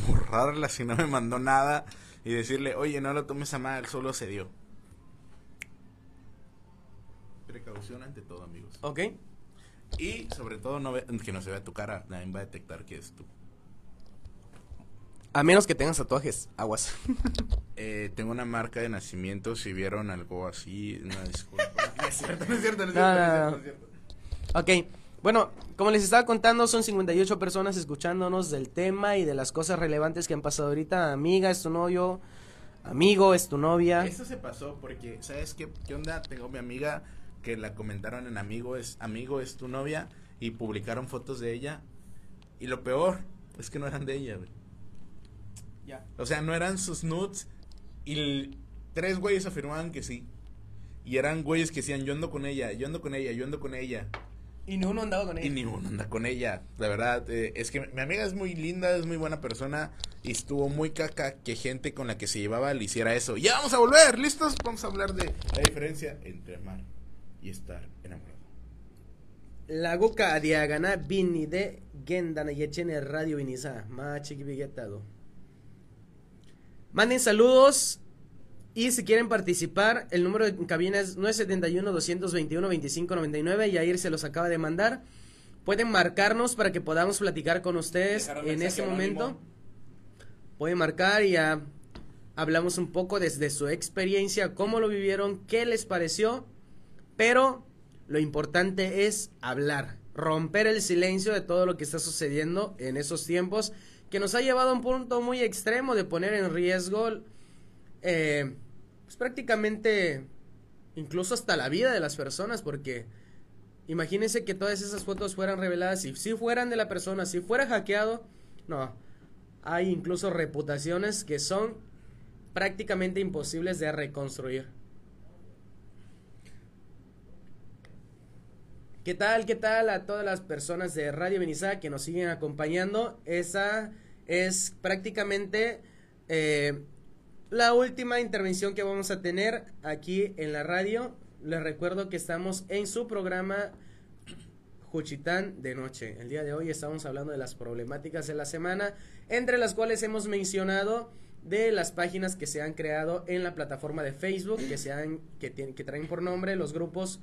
borrarla si no me mandó nada y decirle, oye, no lo tomes a mal, solo se dio. Precaución ante todo, amigos. ¿Ok? Y sobre todo no ve- que no se vea tu cara, nadie va a detectar que es tú. A menos que tengas tatuajes, aguas. Eh, tengo una marca de nacimiento, si vieron algo así, una disculpa. no es cierto, no es cierto, no es No, cierto, no, no, no. es cierto. Ok, bueno, como les estaba contando, son 58 personas escuchándonos del tema y de las cosas relevantes que han pasado ahorita. Amiga, es tu novio, amigo, es tu novia. Esto se pasó porque, ¿sabes qué, qué onda? Tengo mi amiga que la comentaron en Amigo es, Amigo es tu novia y publicaron fotos de ella. Y lo peor es que no eran de ella, güey. Ya. O sea, no eran sus nudes y tres güeyes afirmaban que sí. Y eran güeyes que decían, yo ando con ella, yo ando con ella, yo ando con ella. Y ni uno andaba con Y ni uno anda con ella. La verdad, eh, es que mi amiga es muy linda, es muy buena persona. Y estuvo muy caca que gente con la que se llevaba le hiciera eso. Ya vamos a volver, ¿listos? Vamos a hablar de la diferencia entre amar y estar enamorado. Laguka diagana bini de gendana yechene radio vinisa. Ma chiquibigetado. Manden saludos y si quieren participar, el número de cabina es 971-221-2599. Yair se los acaba de mandar. Pueden marcarnos para que podamos platicar con ustedes en este momento. anónimo. Pueden marcar y ya hablamos un poco desde su experiencia, cómo lo vivieron, qué les pareció. Pero lo importante es hablar, romper el silencio de todo lo que está sucediendo en esos tiempos que nos ha llevado a un punto muy extremo de poner en riesgo eh, prácticamente incluso hasta la vida de las personas porque imagínense que todas esas fotos fueran reveladas y si fueran de la persona, si fuera hackeado, no, hay incluso reputaciones que son prácticamente imposibles de reconstruir. ¿Qué tal? ¿Qué tal a todas las personas de Radio Benizá que nos siguen acompañando? Esa es prácticamente eh, la última intervención que vamos a tener aquí en la radio. Les recuerdo que estamos en su programa Juchitán de Noche. El día de hoy estamos hablando de las problemáticas de la semana, entre las cuales hemos mencionado de las páginas que se han creado en la plataforma de Facebook, que, se han, que, tienen, que traen por nombre los grupos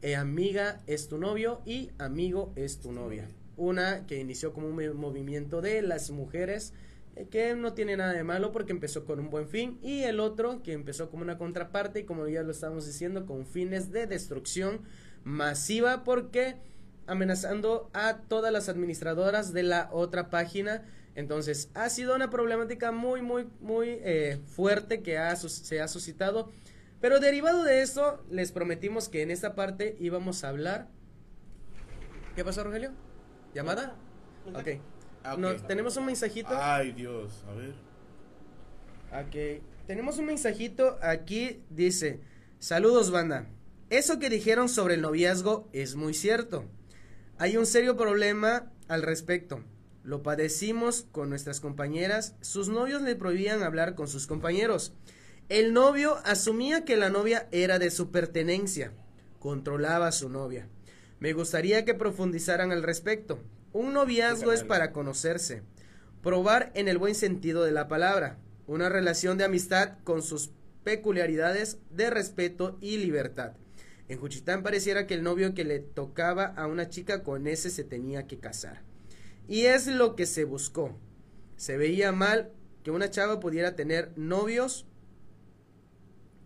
eh, Amiga es tu novio y Amigo es tu novia. Una que inició como un movimiento de las mujeres que no tiene nada de malo porque empezó con un buen fin y el otro que empezó como una contraparte y como ya lo estábamos diciendo con fines de destrucción masiva porque amenazando a todas las administradoras de la otra página. Entonces ha sido una problemática muy muy muy eh, fuerte que se ha suscitado. Pero derivado de eso les prometimos que en esta parte íbamos a hablar. ¿qué pasó Rogelio? ¿llamada? ok Ah, tenemos un mensajito. Ay, Dios, a ver. Ok, tenemos un mensajito aquí, dice, saludos banda. Eso que dijeron sobre el noviazgo es muy cierto. Hay un serio problema al respecto. Lo padecimos con nuestras compañeras. Sus novios le prohibían hablar con sus compañeros. El novio asumía que la novia era de su pertenencia. Controlaba a su novia. Me gustaría que profundizaran al respecto. Un noviazgo es para conocerse, probar en el buen sentido de la palabra, una relación de amistad con sus peculiaridades de respeto y libertad. En Juchitán pareciera que el novio que le tocaba a una chica con ese se tenía que casar. Y es lo que se buscó. Se veía mal que una chava pudiera tener novios,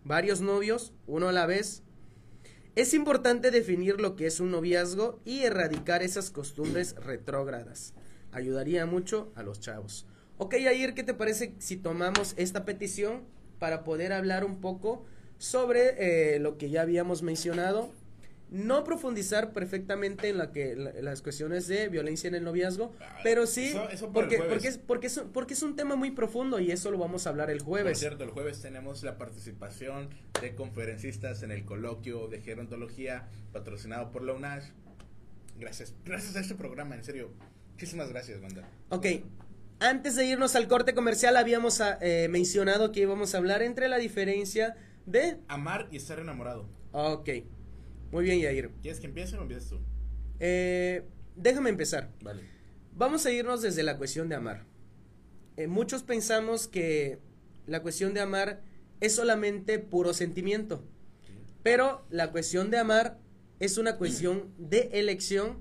varios novios, uno a la vez, es importante definir lo que es un noviazgo y erradicar esas costumbres retrógradas. Ayudaría mucho a los chavos. Ok, Ayer, ¿qué te parece si tomamos esta petición para poder hablar un poco sobre eh, lo que ya habíamos mencionado no profundizar perfectamente en la que las cuestiones de violencia en el noviazgo, ah, pero sí porque porque es, porque es porque es un tema muy profundo y eso lo vamos a hablar el jueves. Por cierto, el jueves tenemos la participación de conferencistas en el coloquio de gerontología patrocinado por la UNASH. Gracias, gracias a este programa, en serio. Muchísimas gracias, banda. Ok. Antes de irnos al corte comercial habíamos ah, eh, mencionado que íbamos a hablar entre la diferencia de amar y estar enamorado. Ok. Muy bien, Yair. ¿Quieres que empiece o empiezas tú? Eh, déjame empezar. Vale. Vamos a irnos desde la cuestión de amar. Eh, muchos pensamos que la cuestión de amar es solamente puro sentimiento. Pero la cuestión de amar es una cuestión de elección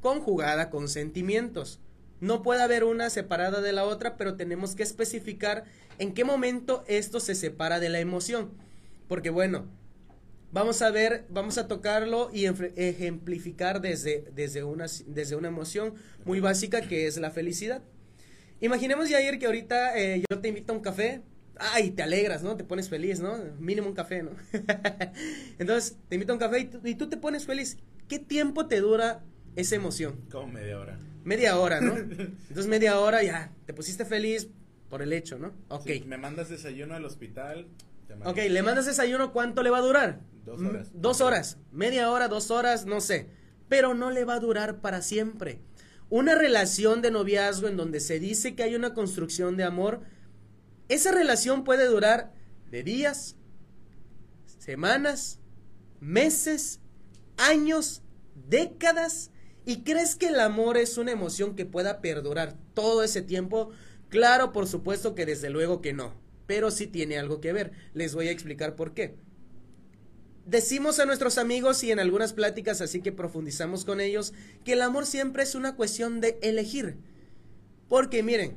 conjugada con sentimientos. No puede haber una separada de la otra, pero tenemos que especificar en qué momento esto se separa de la emoción. Porque bueno, Vamos a ver, vamos a tocarlo y ejemplificar desde, desde, una, desde una emoción muy básica que es la felicidad. Imaginemos, Yair, que ahorita eh, yo te invito a un café. Ay, te alegras, ¿no? Te pones feliz, ¿no? Mínimo un café, ¿no? Entonces, te invito a un café y tú, y tú te pones feliz. ¿Qué tiempo te dura esa emoción? Como media hora. Media hora, ¿no? Entonces, media hora ya, te pusiste feliz por el hecho, ¿no? Ok. me mandas desayuno al hospital. Ok, le mandas desayuno, ¿cuánto le va a durar? Dos mm, horas. Dos horas, media hora, dos horas, no sé. Pero no le va a durar para siempre. Una relación de noviazgo en donde se dice que hay una construcción de amor, esa relación puede durar de días, semanas, meses, años, décadas. ¿Y crees que el amor es una emoción que pueda perdurar todo ese tiempo? Claro, por supuesto que desde luego que no, pero sí tiene algo que ver. Les voy a explicar por qué decimos a nuestros amigos y en algunas pláticas, así que profundizamos con ellos, que el amor siempre es una cuestión de elegir. Porque miren,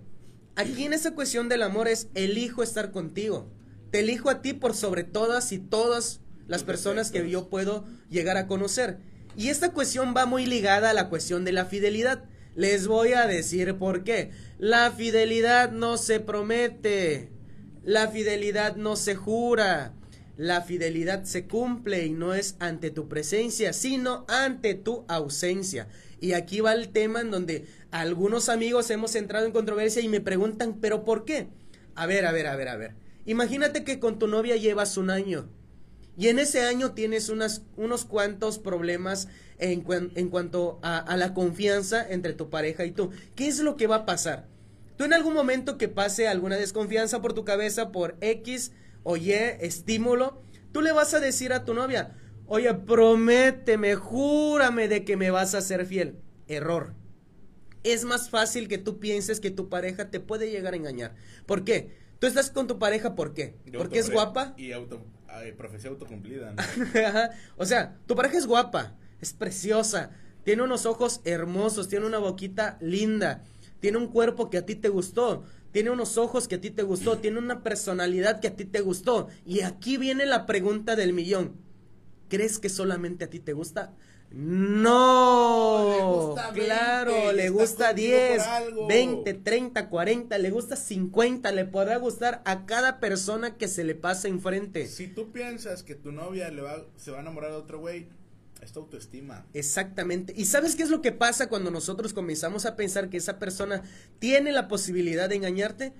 aquí en esa cuestión del amor es elijo estar contigo. Te elijo a ti por sobre todas y todas las personas que yo puedo llegar a conocer. Y esta cuestión va muy ligada a la cuestión de la fidelidad. Les voy a decir por qué. La fidelidad no se promete. La fidelidad no se jura. La fidelidad se cumple y no es ante tu presencia, sino ante tu ausencia. Y aquí va el tema en donde algunos amigos hemos entrado en controversia y me preguntan, ¿pero por qué? A ver, a ver, a ver, a ver. Imagínate que con tu novia llevas un año y en ese año tienes unos cuantos problemas en, en cuanto a, a, la confianza entre tu pareja y tú. ¿Qué es lo que va a pasar? Tú en algún momento que pase alguna desconfianza por tu cabeza, por X o Y estímulo, tú le vas a decir a tu novia, oye, prométeme, júrame de que me vas a ser fiel. Error. Es más fácil que tú pienses que tu pareja te puede llegar a engañar. ¿Por qué? Tú estás con tu pareja, ¿por qué? Porque es guapa. Y auto, ay, profecía autocumplida. ¿no? o sea, tu pareja es guapa, es preciosa, tiene unos ojos hermosos, tiene una boquita linda, tiene un cuerpo que a ti te gustó, tiene unos ojos que a ti te gustó, tiene una personalidad que a ti te gustó. Y aquí viene la pregunta del millón. ¿Crees que solamente a ti te gusta? No, le gusta claro, 20, le gusta contigo 10, por algo. 20, 30, 40, le gusta 50, le podrá gustar a cada persona que se le pase enfrente. Si tú piensas que tu novia le va, se va a enamorar de otro güey, es tu autoestima. Exactamente. ¿Y sabes qué es lo que pasa cuando nosotros comenzamos a pensar que esa persona tiene la posibilidad de engañarte?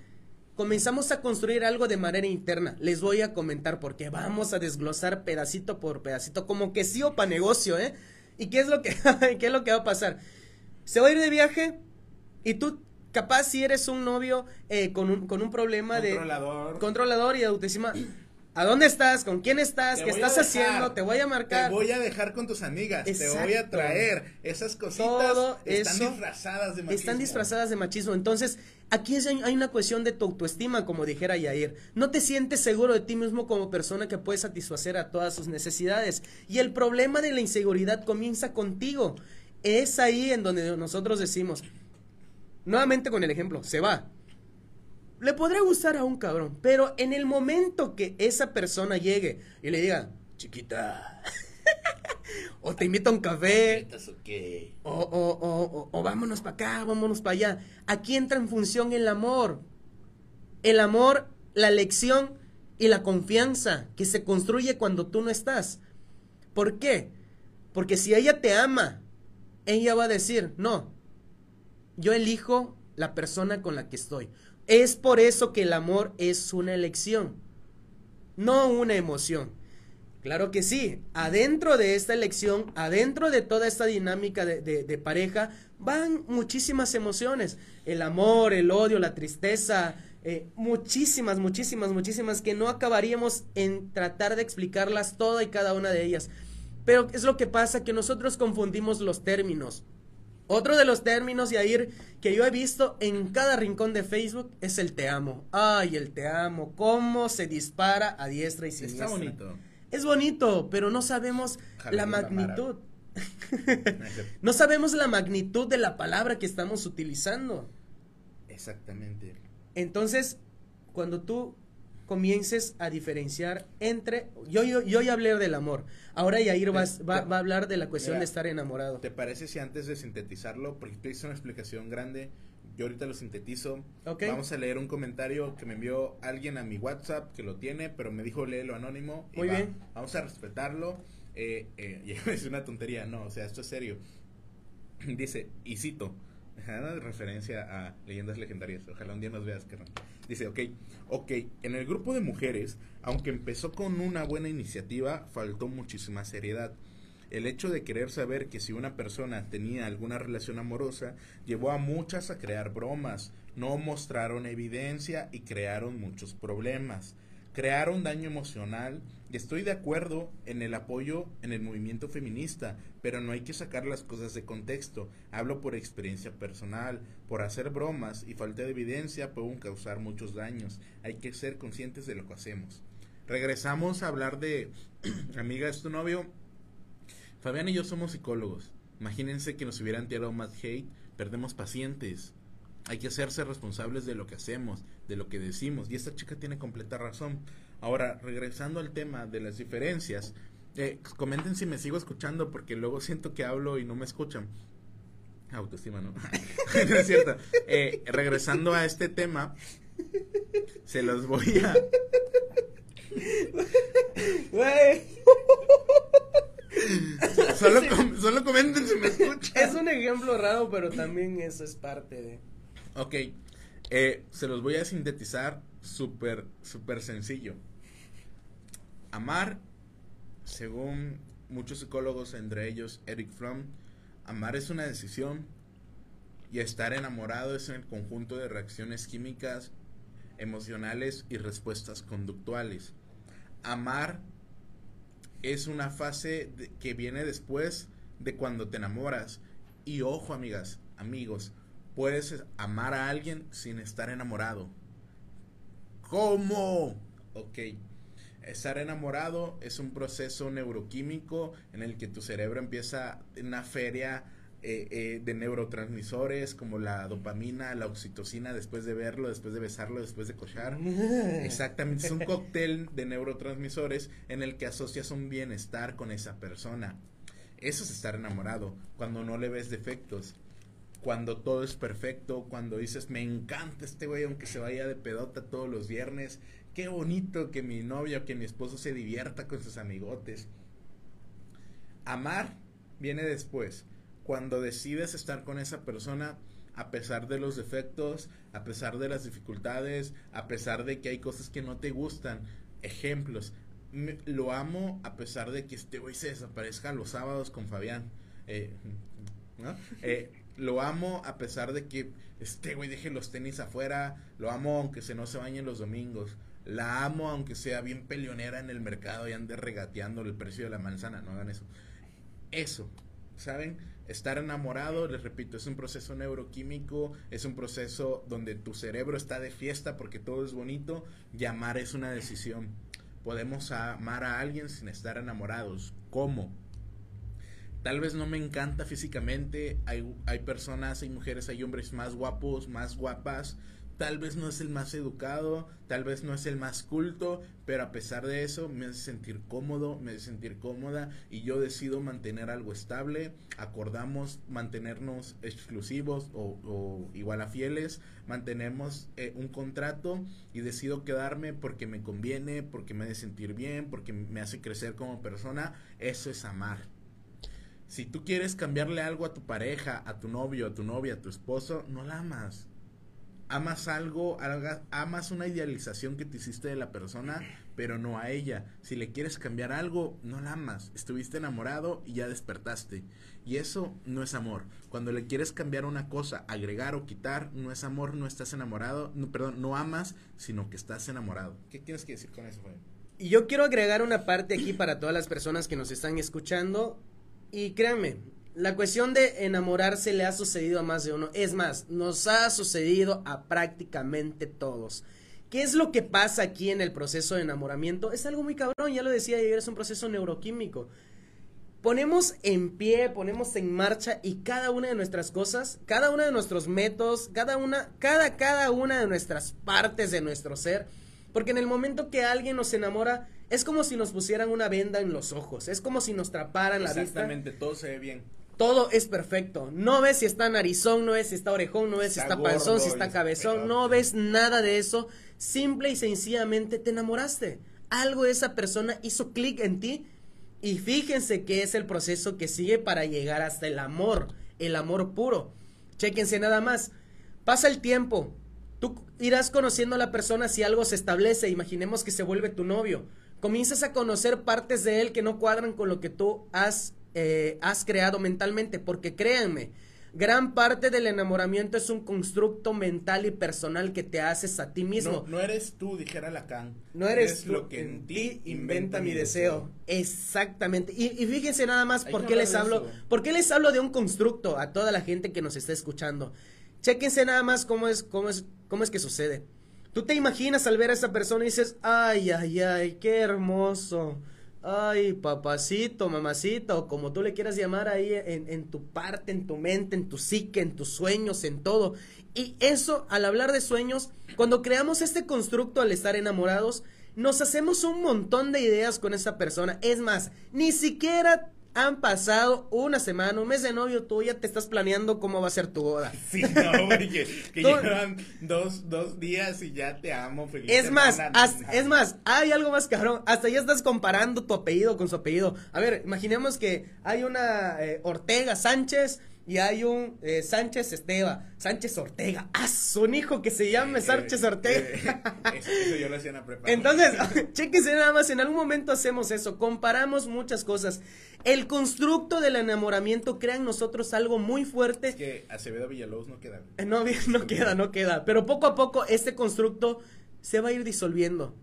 Comenzamos a construir algo de manera interna. Les voy a comentar porque vamos a desglosar pedacito por pedacito, como que sí o para negocio, ¿eh? ¿Y qué es lo que, qué es lo que va a pasar? Se va a ir de viaje y tú, capaz, si eres un novio eh, con, un, con un problema Controlador. de controlador y de autoestima, ¿a dónde estás? ¿Con quién estás? Te ¿Qué estás dejar, haciendo? Te voy a marcar. Te voy a dejar con tus amigas. Te voy a traer. Esas cositas Todo están eso disfrazadas de machismo. Están disfrazadas de machismo. Entonces, aquí es- hay una cuestión de tu autoestima, como dijera Yair. No te sientes seguro de ti mismo como persona que puede satisfacer a todas sus necesidades. Y el problema de la inseguridad comienza contigo. Es ahí en donde nosotros decimos, nuevamente con el ejemplo, se va. Le podrá gustar a un cabrón, pero en el momento que esa persona llegue y le diga, chiquita, o te invito a un café, ¿Estás o qué? o, o, o, vámonos para acá, vámonos para allá. Aquí entra en función el amor. El amor, la elección y la confianza que se construye cuando tú no estás. ¿Por qué? Porque si ella te ama, ella va a decir, no, yo elijo la persona con la que estoy. Es por eso que el amor es una elección, no una emoción. Claro que sí, adentro de esta elección, adentro de toda esta dinámica de, pareja, van muchísimas emociones. El amor, el odio, la tristeza, eh, muchísimas, muchísimas, muchísimas que no acabaríamos en tratar de explicarlas toda y cada una de ellas. Pero es lo que pasa, que nosotros confundimos los términos. Otro de los términos, Yair, que yo he visto en cada rincón de Facebook es el te amo. Ay, el te amo, cómo se dispara a diestra y siniestra. Está bonito. Es bonito, pero no sabemos Ojalá la no la magnitud. no sabemos la magnitud de la palabra que estamos utilizando. Exactamente. Entonces, cuando tú comiences a diferenciar entre... Yo, yo, yo ya hablé del amor. Ahora Yair va, va, va a hablar de la cuestión Mira, de estar enamorado. ¿Te parece si antes de sintetizarlo, porque tú hiciste una explicación grande, yo ahorita lo sintetizo? Vamos a leer un comentario que me envió alguien a mi WhatsApp que lo tiene, pero me dijo léelo anónimo. y Muy va. bien. Vamos a respetarlo. Eh, eh, y es una tontería, no, o sea, esto es serio. Dice, y cito, Ajá, referencia a leyendas legendarias. Ojalá un día nos veas, carnal. Dice, ok, ok, en el grupo de mujeres, aunque empezó con una buena iniciativa, faltó muchísima seriedad. El hecho de querer saber que si una persona tenía alguna relación amorosa llevó a muchas a crear bromas, no mostraron evidencia y crearon muchos problemas. Crearon daño emocional estoy de acuerdo en el apoyo en el movimiento feminista, pero no hay que sacar las cosas de contexto. Hablo por experiencia personal, por hacer bromas y falta de evidencia pueden causar muchos daños. Hay que ser conscientes de lo que hacemos. Regresamos a hablar de amiga, es tu novio. Fabián y yo somos psicólogos. Imagínense que nos hubieran tirado más hate, perdemos pacientes. Hay que hacerse responsables de lo que hacemos, de lo que decimos. Y esta chica tiene completa razón. Ahora, regresando al tema de las diferencias, eh, comenten si me sigo escuchando porque luego siento que hablo y no me escuchan. Autoestima, ¿no? no es cierto. Eh, regresando a este tema, se los voy a... Solo, com- solo comenten si me escuchan. Es un ejemplo raro, pero también eso es parte de. Ok, eh, se los voy a sintetizar súper, súper sencillo. Amar, según muchos psicólogos, entre ellos Eric Fromm, amar es una decisión y estar enamorado es el conjunto de reacciones químicas, emocionales y respuestas conductuales. Amar es una fase de- que viene después de cuando te enamoras. Y ojo, amigas, amigos, puedes amar a alguien sin estar enamorado. ¿Cómo? Ok. Estar enamorado es un proceso neuroquímico en el que tu cerebro empieza una feria eh, eh, de neurotransmisores como la dopamina, la oxitocina después de verlo, después de besarlo, después de cochar. Exactamente, es un cóctel de neurotransmisores en el que asocias un bienestar con esa persona. Eso es estar enamorado, cuando no le ves defectos, cuando todo es perfecto, cuando dices, me encanta este güey aunque se vaya de pedota todos los viernes, qué bonito que mi novia que mi esposo se divierta con sus amigotes. Amar viene después, cuando decides estar con esa persona a pesar de los defectos, a pesar de las dificultades, a pesar de que hay cosas que no te gustan. Ejemplos, lo amo a pesar de que este güey se desaparezca los sábados con Fabián. Eh, ¿no? Eh, lo amo a pesar de que este güey deje los tenis afuera. Lo amo aunque se no se bañe los domingos. La amo aunque sea bien peleonera en el mercado y ande regateando el precio de la manzana. No hagan eso. Eso, ¿saben? Estar enamorado, les repito, es un proceso neuroquímico, es un proceso donde tu cerebro está de fiesta porque todo es bonito y amar es una decisión. Podemos amar a alguien sin estar enamorados. ¿Cómo? Tal vez no me encanta físicamente, hay, hay personas, hay mujeres, hay hombres más guapos, más guapas, tal vez no es el más educado, tal vez no es el más culto, pero a pesar de eso me hace sentir cómodo, me hace sentir cómoda y yo decido mantener algo estable, acordamos mantenernos exclusivos o, igual a fieles, mantenemos eh, un contrato y decido quedarme porque me conviene, porque me hace sentir bien, porque me hace crecer como persona, eso es amar. Si tú quieres cambiarle algo a tu pareja, a tu novio, a tu novia, a tu esposo, no la amas. Amas algo, amas una idealización que te hiciste de la persona, pero no a ella. Si le quieres cambiar algo, no la amas. Estuviste enamorado y ya despertaste. Y eso no es amor. Cuando le quieres cambiar una cosa, agregar o quitar, no es amor, no estás enamorado, no, perdón, no amas, sino que estás enamorado. ¿Qué tienes que decir con eso, Fabián? Y yo quiero agregar una parte aquí para todas las personas que nos están escuchando. Y créanme, la cuestión de enamorarse le ha sucedido a más de uno. Es más, nos ha sucedido a prácticamente todos. ¿Qué es lo que pasa aquí en el proceso de enamoramiento? Es algo muy cabrón, ya lo decía ayer, es un proceso neuroquímico. Ponemos en pie, ponemos en marcha y cada una de nuestras cosas, cada uno de nuestros métodos, cada una, cada, cada una de nuestras partes de nuestro ser, porque en el momento que alguien nos enamora, es como si nos pusieran una venda en los ojos, es como si nos traparan la vista. Exactamente, todo se ve bien. Todo es perfecto. No ves si está narizón, no ves si está orejón, no ves si Está está panzón, si está cabezón, no ves nada de eso. Simple y sencillamente te enamoraste. Algo de esa persona hizo clic en ti y fíjense que es el proceso que sigue para llegar hasta el amor, el amor puro. Chéquense nada más. Pasa el tiempo. Tú irás conociendo a la persona si algo se establece. Imaginemos que se vuelve tu novio. Comienzas a conocer partes de él que no cuadran con lo que tú has, eh, has creado mentalmente. Porque créanme, gran parte del enamoramiento es un constructo mental y personal que te haces a ti mismo. No, no eres tú, dijera Lacan. No eres tú, lo que en ti inventa mi deseo. Exactamente. Y, y fíjense nada más Hay por qué les hablo. ¿Por qué les hablo de un constructo a toda la gente que nos está escuchando? Chéquense nada más cómo es, cómo es, cómo es que sucede. Tú te imaginas al ver a esa persona y dices, ay, ay, ay, qué hermoso. Ay, papacito, mamacita, o como tú le quieras llamar ahí en, en tu parte, en tu mente, en tu psique, en tus sueños, en todo. Y eso, al hablar de sueños, cuando creamos este constructo al estar enamorados, nos hacemos un montón de ideas con esa persona. Es más, ni siquiera han pasado una semana, un mes de novio, tú ya te estás planeando cómo va a ser tu boda. Sí, no, güey, que, llevan dos, dos días y ya te amo, feliz Es más, es más, hay algo más cabrón. Hasta ya estás comparando tu apellido con su apellido. A ver, imaginemos que hay una eh, Ortega Sánchez y hay un eh, Sánchez Esteba. Sánchez Ortega. ¡Ah! Un hijo que se llame Sánchez Eh, Ortega. eh, eso, eso yo lo hacía en la prepa. Entonces, chéquense nada más, en algún momento hacemos eso, comparamos muchas cosas. El constructo del enamoramiento crea en nosotros algo muy fuerte Es que Acevedo Villalobos no queda. No, no queda, no queda. Pero poco a poco este constructo se va a ir disolviendo.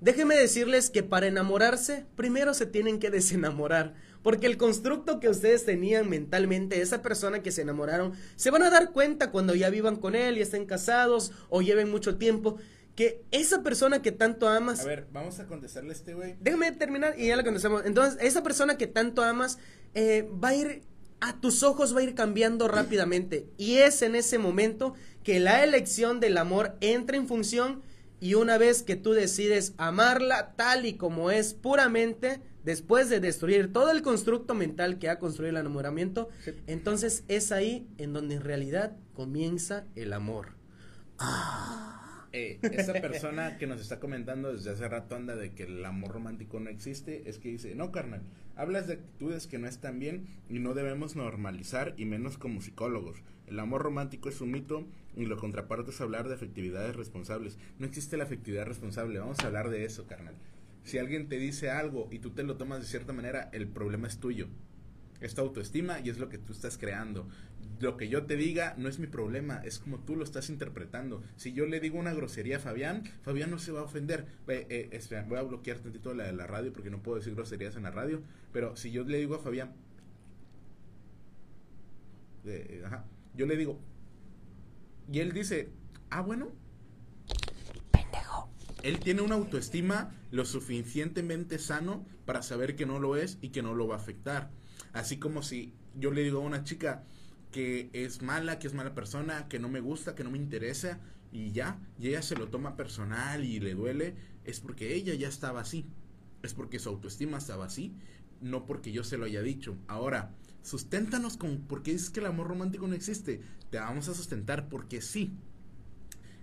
Déjenme decirles que para enamorarse, primero se tienen que desenamorar. Porque el constructo que ustedes tenían mentalmente, esa persona que se enamoraron, se van a dar cuenta cuando ya vivan con él y estén casados o lleven mucho tiempo, que esa persona que tanto amas A ver, vamos a contestarle a este güey. Déjame terminar y ya la contestamos. Entonces, esa persona que tanto amas eh, va a ir, a tus ojos va a ir cambiando rápidamente. Y es en ese momento que la elección del amor entra en función y una vez que tú decides amarla tal y como es puramente, después de destruir todo el constructo mental que ha construido el enamoramiento, entonces es ahí en donde en realidad comienza el amor. Eh, esa persona que nos está comentando desde hace rato anda de que el amor romántico no existe, es que dice, no carnal, hablas de actitudes que no están bien y no debemos normalizar y menos como psicólogos. El amor romántico es un mito y lo contraparte es hablar de afectividades responsables. No existe la afectividad responsable, vamos a hablar de eso, carnal. Si alguien te dice algo y tú te lo tomas de cierta manera, el problema es tuyo. Es tu autoestima y es lo que tú estás creando. Lo que yo te diga no es mi problema, es como tú lo estás interpretando. Si yo le digo una grosería a Fabián, Fabián no se va a ofender. Eh, eh, espera, voy a bloquear tantito la de la radio porque no puedo decir groserías en la radio. Pero si yo le digo a Fabián, eh, ajá, yo le digo, y él dice, ah, bueno, él tiene una autoestima lo suficientemente sano para saber que no lo es y que no lo va a afectar. Así como si yo le digo a una chica que es mala, que es mala persona, que no me gusta, que no me interesa y ya, y ella se lo toma personal y le duele, es porque ella ya estaba así. Es porque su autoestima estaba así, no porque yo se lo haya dicho. Ahora, susténtanos con por qué dices que el amor romántico no existe. Te vamos a sustentar porque sí.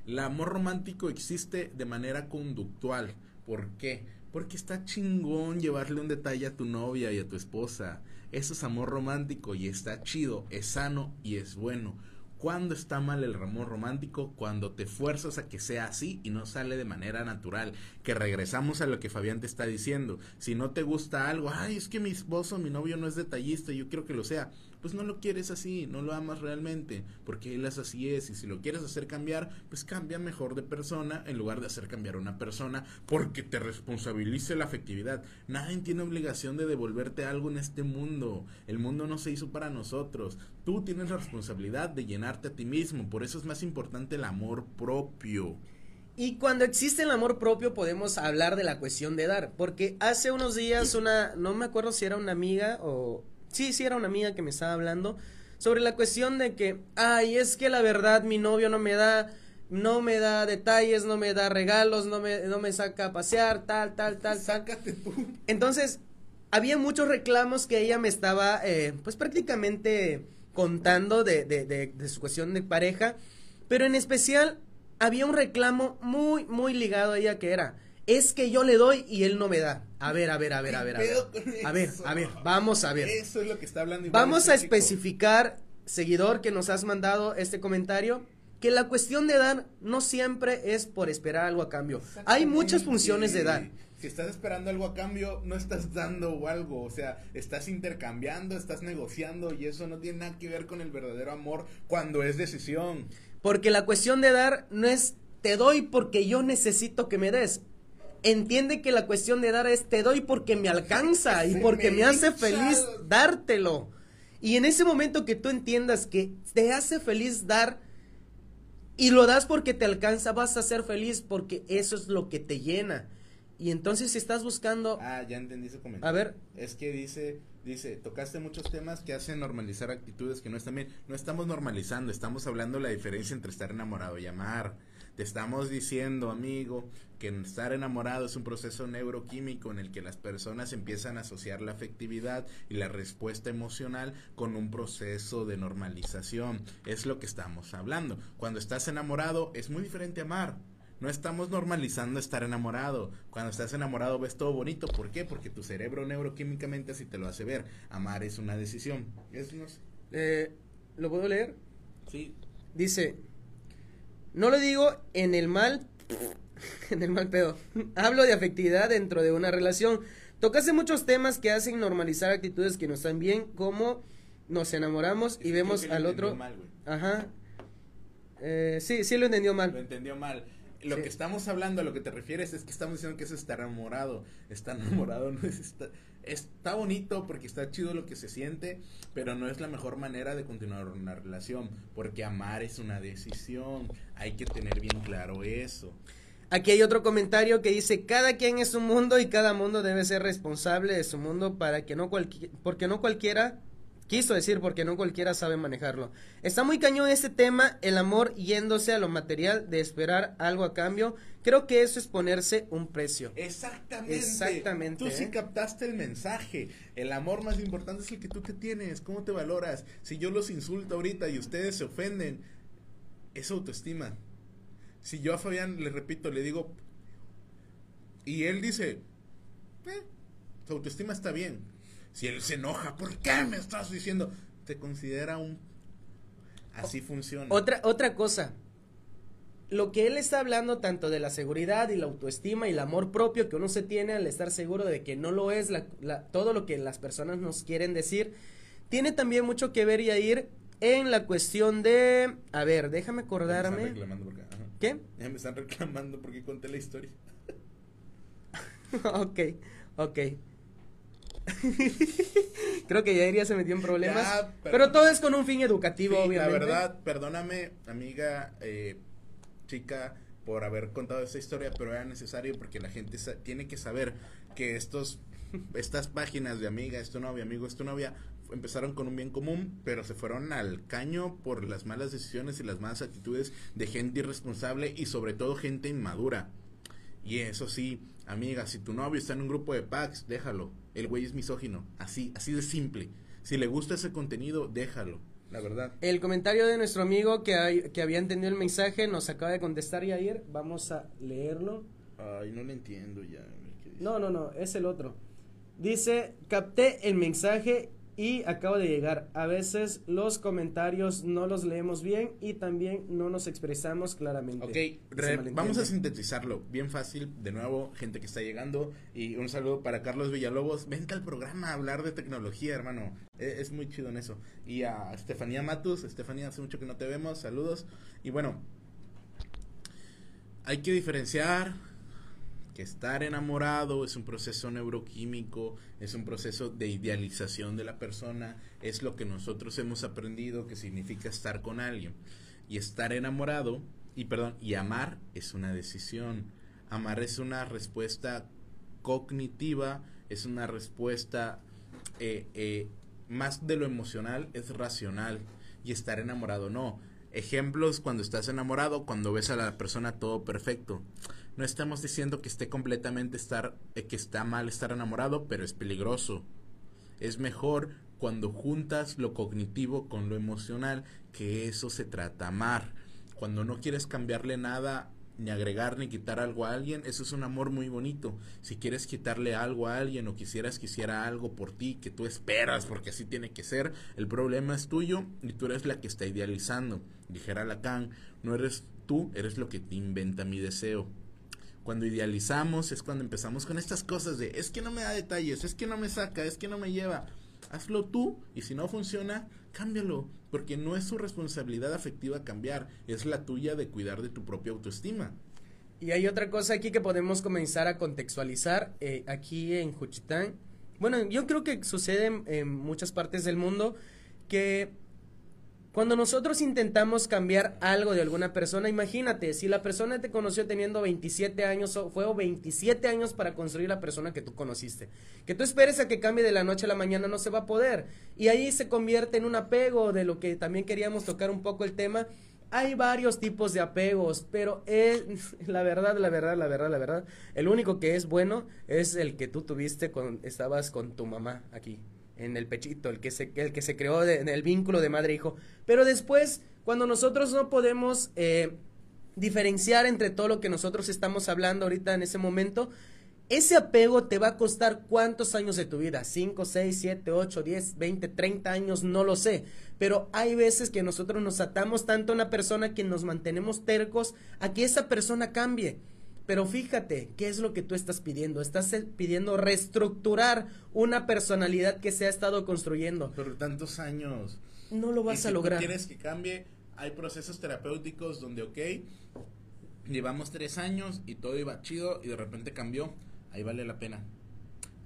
El amor romántico existe de manera conductual. ¿Por qué? Porque está chingón llevarle un detalle a tu novia y a tu esposa. Eso es amor romántico y está chido, es sano y es bueno. ¿Cuándo está mal el amor romántico? Cuando te fuerzas a que sea así y no sale de manera natural. Que regresamos a lo que Fabián te está diciendo. Si no te gusta algo, ay, es que mi esposo, mi novio no es detallista, yo quiero que lo sea. Pues no lo quieres así, no lo amas realmente, porque él es así es. Y si lo quieres hacer cambiar, pues cambia mejor de persona en lugar de hacer cambiar a una persona porque te responsabilice la afectividad. Nadie tiene obligación de devolverte algo en este mundo. El mundo no se hizo para nosotros. Tú tienes la responsabilidad de llenarte a ti mismo. Por eso es más importante el amor propio. Y cuando existe el amor propio podemos hablar de la cuestión de dar, porque hace unos días una, no me acuerdo si era una amiga o, sí, sí era una amiga que me estaba hablando sobre la cuestión de que, ay, es que la verdad mi novio no me da, no me da detalles, no me da regalos, no me, no me saca a pasear, tal, tal, tal, tal. Sácate tú. Entonces, había muchos reclamos que ella me estaba, eh, pues prácticamente contando de, de, de, de su cuestión de pareja, pero en especial había un reclamo muy, muy ligado a ella que era, es que yo le doy y él no me da. A ver, a ver, a ver, a ver, a ver. ¿Qué pedo con A ver, a vamos a ver. Eso es lo que está hablando. Vamos a este chico. especificar, seguidor que nos has mandado este comentario, que la cuestión de dar no siempre es por esperar algo a cambio. Hay muchas funciones de dar. Si estás esperando algo a cambio, no estás dando algo, o sea, estás intercambiando, estás negociando y eso no tiene nada que ver con el verdadero amor cuando es decisión. Porque la cuestión de dar no es te doy porque yo necesito que me des. Entiende que la cuestión de dar es te doy porque me alcanza y porque me me hace feliz dártelo. Y en ese momento que tú entiendas que te hace feliz dar y lo das porque te alcanza, vas a ser feliz porque eso es lo que te llena. Y entonces si estás buscando... Ah, ya entendí su comentario. A ver. Es que dice, dice, tocaste muchos temas que hacen normalizar actitudes que no están bien. No estamos normalizando, estamos hablando de la diferencia entre estar enamorado y amar. Te estamos diciendo, amigo, que estar enamorado es un proceso neuroquímico en el que las personas empiezan a asociar la afectividad y la respuesta emocional con un proceso de normalización. Es lo que estamos hablando. Cuando estás enamorado es muy diferente a amar. No estamos normalizando estar enamorado. Cuando estás enamorado ves todo bonito. ¿Por qué? Porque tu cerebro neuroquímicamente así te lo hace ver. Amar es una decisión. Es, no sé. Eh, ¿Lo puedo leer? Sí. Dice, no lo digo en el mal, en el mal pedo. Hablo de afectividad dentro de una relación. Tocaste muchos temas que hacen normalizar actitudes que no están bien, como nos enamoramos y vemos que lo al otro. mal, güey. Ajá. Eh, sí, sí lo entendió Lo mal. entendió mal. Lo Sí. que estamos hablando, a lo que te refieres, es que estamos diciendo que es estar enamorado. Estar enamorado no es estar... Está bonito porque está chido lo que se siente, pero no es la mejor manera de continuar una relación, porque amar es una decisión. Hay que tener bien claro eso. Aquí hay otro comentario que dice, cada quien es un mundo y cada mundo debe ser responsable de su mundo para que no porque no cualquiera, quiso decir, porque no cualquiera sabe manejarlo. Está muy cañón este tema, el amor yéndose a lo material, de esperar algo a cambio. Creo que eso es ponerse un precio. Exactamente. Exactamente, Tú sí ¿eh? captaste el mensaje. El amor más importante es el que tú te tienes. ¿Cómo te valoras? Si yo los insulto ahorita y ustedes se ofenden, es autoestima. Si yo a Fabián le repito, le digo, y él dice, eh, su autoestima está bien. Si él se enoja, ¿por qué me estás diciendo? Te considera un... Así funciona. Otra, otra cosa. Lo que él está hablando tanto de la seguridad y la autoestima y el amor propio que uno se tiene al estar seguro de que no lo es la- la- todo lo que las personas nos quieren decir, tiene también mucho que ver y a ir en la cuestión de, a ver, déjame Ya me están acordarme. reclamando porque, ajá. ¿Qué? Ya me están reclamando porque conté la historia. ok, ok. Creo que Yair ya se metió en problemas. Ya, pero, pero- todo es con un fin educativo, Sí, obviamente. La verdad, perdóname, amiga, eh, chica, por haber contado esta historia, pero era necesario porque la gente tiene que saber que estos, estas páginas de amiga, es tu novia, amigo, es tu novia, empezaron con un bien común, pero se fueron al caño por las malas decisiones y las malas actitudes de gente irresponsable y sobre todo gente inmadura. Y eso sí, amiga, si tu novio está en un grupo de packs, déjalo. El güey es misógino. Así, así de simple. Si le gusta ese contenido, déjalo. La verdad. El comentario de nuestro amigo que, hay- que había entendido el mensaje nos acaba de contestar Yair. Vamos a leerlo. Ay, no le entiendo ya. No, no, no, es el otro. Dice, capté el mensaje y acabo de llegar. A veces los comentarios no los leemos bien y también no nos expresamos claramente. Ok, re- vamos a sintetizarlo. Bien fácil, de nuevo, gente que está llegando. Y un saludo para Carlos Villalobos. Vente al programa a hablar de tecnología, hermano. E- Es, muy chido en eso. Y a Estefanía Matus. Estefanía, hace mucho que no te vemos. Saludos. Y bueno, hay que diferenciar que estar enamorado es un proceso neuroquímico, es un proceso de idealización de la persona, es lo que nosotros hemos aprendido que significa estar con alguien. Y estar enamorado, y perdón, y amar es una decisión. Amar es una respuesta cognitiva, es una respuesta eh, eh, más de lo emocional, es racional. Y estar enamorado no. Ejemplos cuando estás enamorado, cuando ves a la persona todo perfecto. No estamos diciendo que esté completamente estar, eh, que está mal estar enamorado, pero es peligroso. Es mejor cuando juntas lo cognitivo con lo emocional, que eso se trata amar. Cuando no quieres cambiarle nada, ni agregar ni quitar algo a alguien, eso es un amor muy bonito. Si quieres quitarle algo a alguien o quisieras que hiciera algo por ti que tú esperas porque así tiene que ser, el problema es tuyo y tú eres la que está idealizando. Dijera Lacan, no eres tú, eres lo que te inventa mi deseo. Cuando idealizamos es cuando empezamos con estas cosas de es que no me da detalles, es que no me saca, es que no me lleva. Hazlo tú y si no funciona, cámbialo, porque no es su responsabilidad afectiva cambiar, es la tuya de cuidar de tu propia autoestima. Y hay otra cosa aquí que podemos comenzar a contextualizar eh, aquí en Juchitán. Bueno, yo creo que sucede en, en muchas partes del mundo que cuando nosotros intentamos cambiar algo de alguna persona, imagínate, si la persona te conoció teniendo 27 años, fue 27 años para construir la persona que tú conociste. Que tú esperes a que cambie de la noche a la mañana no se va a poder. Y ahí se convierte en un apego de lo que también queríamos tocar un poco el tema hay varios tipos de apegos, pero es, la verdad, la verdad, la verdad, la verdad, el único que es bueno es el que tú tuviste cuando estabas con tu mamá aquí, en el pechito, el que se, el que se creó en el vínculo de madre-hijo. Pero después, cuando nosotros no podemos eh, diferenciar entre todo lo que nosotros estamos hablando ahorita en ese momento, ese apego te va a costar cuántos años de tu vida, 5, 6, 7, 8, 10, 20, 30 años, no lo sé. Pero hay veces que nosotros nos atamos tanto a una persona que nos mantenemos tercos a que esa persona cambie. Pero fíjate, ¿qué es lo que tú estás pidiendo? Estás eh, pidiendo reestructurar una personalidad que se ha estado construyendo. Por tantos años. No lo vas a lograr. Si quieres que cambie, hay procesos terapéuticos donde, ok, llevamos tres años y todo iba chido y de repente cambió ahí vale la pena.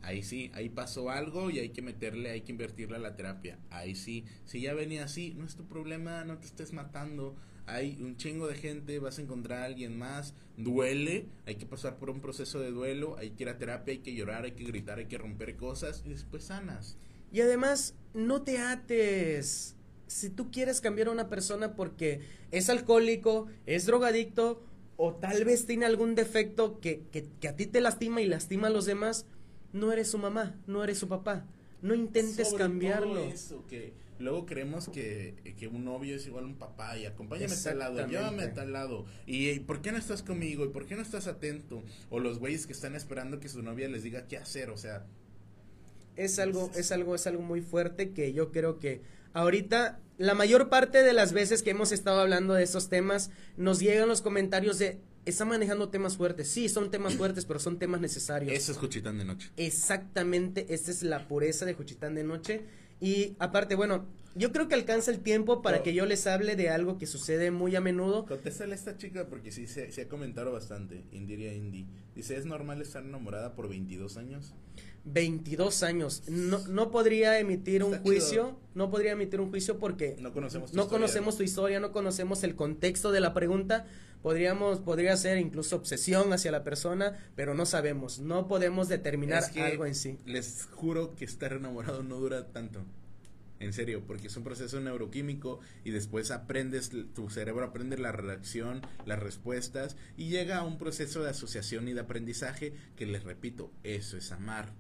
Ahí sí, ahí pasó algo y hay que meterle, hay que invertirle a la terapia. Ahí sí, si ya venía así, no es tu problema, no te estés matando. Hay un chingo de gente, vas a encontrar a alguien más, duele, hay que pasar por un proceso de duelo, hay que ir a terapia, hay que llorar, hay que gritar, hay que romper cosas y después sanas. Y además, no te ates. Si tú quieres cambiar a una persona porque es alcohólico, es drogadicto o tal vez tiene algún defecto que, que, a ti te lastima y lastima a los demás, no eres su mamá, no eres su papá. No intentes cambiarlo. eso, que luego creemos que, que, un novio es igual a un papá y acompáñame a tal lado, llévame a tal lado. Y, y, por qué no estás conmigo? ¿Y por qué no estás atento? O los güeyes que están esperando que su novia les diga qué hacer, o sea. Es algo, es algo, es algo muy fuerte que yo creo que ahorita la mayor parte de las veces que hemos estado hablando de esos temas nos llegan los comentarios de está manejando temas fuertes. Sí, son temas fuertes, pero son temas necesarios. Eso es Juchitán de Noche. Exactamente, esta es la pureza de Juchitán de Noche. Y aparte, bueno, yo creo que alcanza el tiempo para que yo les hable de algo que sucede muy a menudo. Contéstale a esta chica porque sí se, se ha comentado bastante, Indiria Indy. Dice, ¿es normal estar enamorada por 22 años? 22 años. No, no podría emitir un juicio, no podría emitir un juicio porque no conocemos tu no historia, conocemos tu historia, no conocemos el contexto de la pregunta. Podríamos, podría ser incluso obsesión hacia la persona, pero no sabemos, no podemos determinar algo en sí. Les juro que estar enamorado no dura tanto. En serio, porque es un proceso neuroquímico y después aprendes, tu cerebro aprende la reacción, las respuestas y llega a un proceso de asociación y de aprendizaje que les repito, eso es amar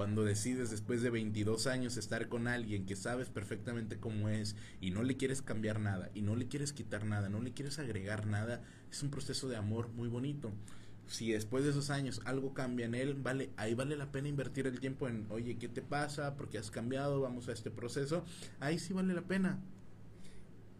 cuando decides después de 22 años estar con alguien que sabes perfectamente cómo es y no le quieres cambiar nada y no le quieres quitar nada, no le quieres agregar nada, es un proceso de amor muy bonito. Si después de esos años algo cambia en él, vale, ahí vale la pena invertir el tiempo en, oye, ¿qué te pasa? ¿Por qué has cambiado? Vamos a este proceso. Ahí sí vale la pena.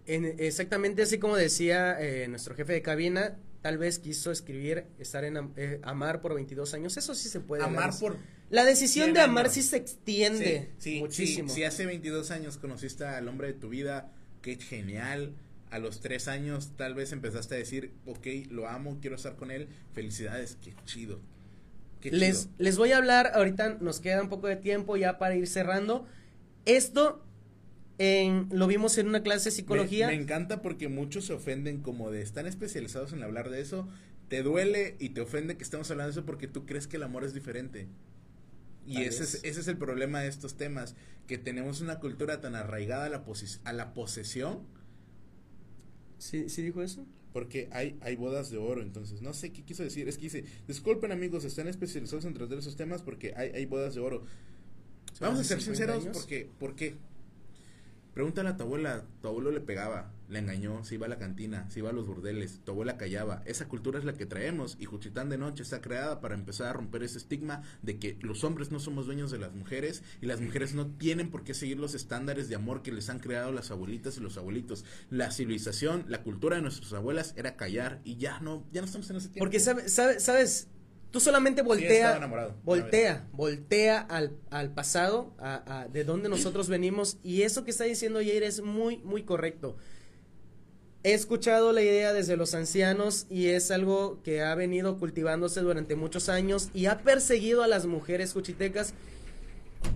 En, exactamente así como decía eh, nuestro jefe de cabina, tal vez quiso escribir estar en eh, amar por 22 años. Eso sí se puede. Amar por. La decisión de amar sí se extiende sí, muchísimo. si hace 22 años conociste al hombre de tu vida, qué genial. A los tres años tal vez empezaste a decir, ok, lo amo, quiero estar con él. Felicidades, qué chido. Qué les, chido. les voy a hablar, ahorita nos queda un poco de tiempo ya para ir cerrando. Esto lo vimos en una clase de psicología. Me, encanta porque muchos se ofenden como de están especializados en hablar de eso. Te duele y te ofende que estemos hablando de eso porque tú crees que el amor es diferente. Y ese es, ese es, el problema de estos temas, que tenemos una cultura tan arraigada a la, a la posesión. ¿Sí, ¿Sí dijo eso? Porque hay, hay bodas de oro, entonces no sé qué quiso decir. Es que dice, disculpen amigos, están especializados en tratar esos temas porque hay, hay bodas de oro. Vamos a ser sinceros porque, ¿por qué? Pregúntale a tu abuela, tu abuelo le pegaba, le engañó, se iba a la cantina, se iba a los burdeles, tu abuela callaba. Esa cultura es la que traemos y Juchitán de Noche está creada para empezar a romper ese estigma de que los hombres no somos dueños de las mujeres y las mujeres no tienen por qué seguir los estándares de amor que les han creado las abuelitas y los abuelitos. La civilización, la cultura de nuestras abuelas era callar y ya no, ya no estamos en ese tiempo. Porque sabes, sabes Tú solamente voltea, voltea, voltea al, al pasado, a, a, de donde nosotros venimos, y eso que está diciendo Jair es muy, muy correcto. He escuchado la idea desde los ancianos y es algo que ha venido cultivándose durante muchos años y ha perseguido a las mujeres cuchitecas,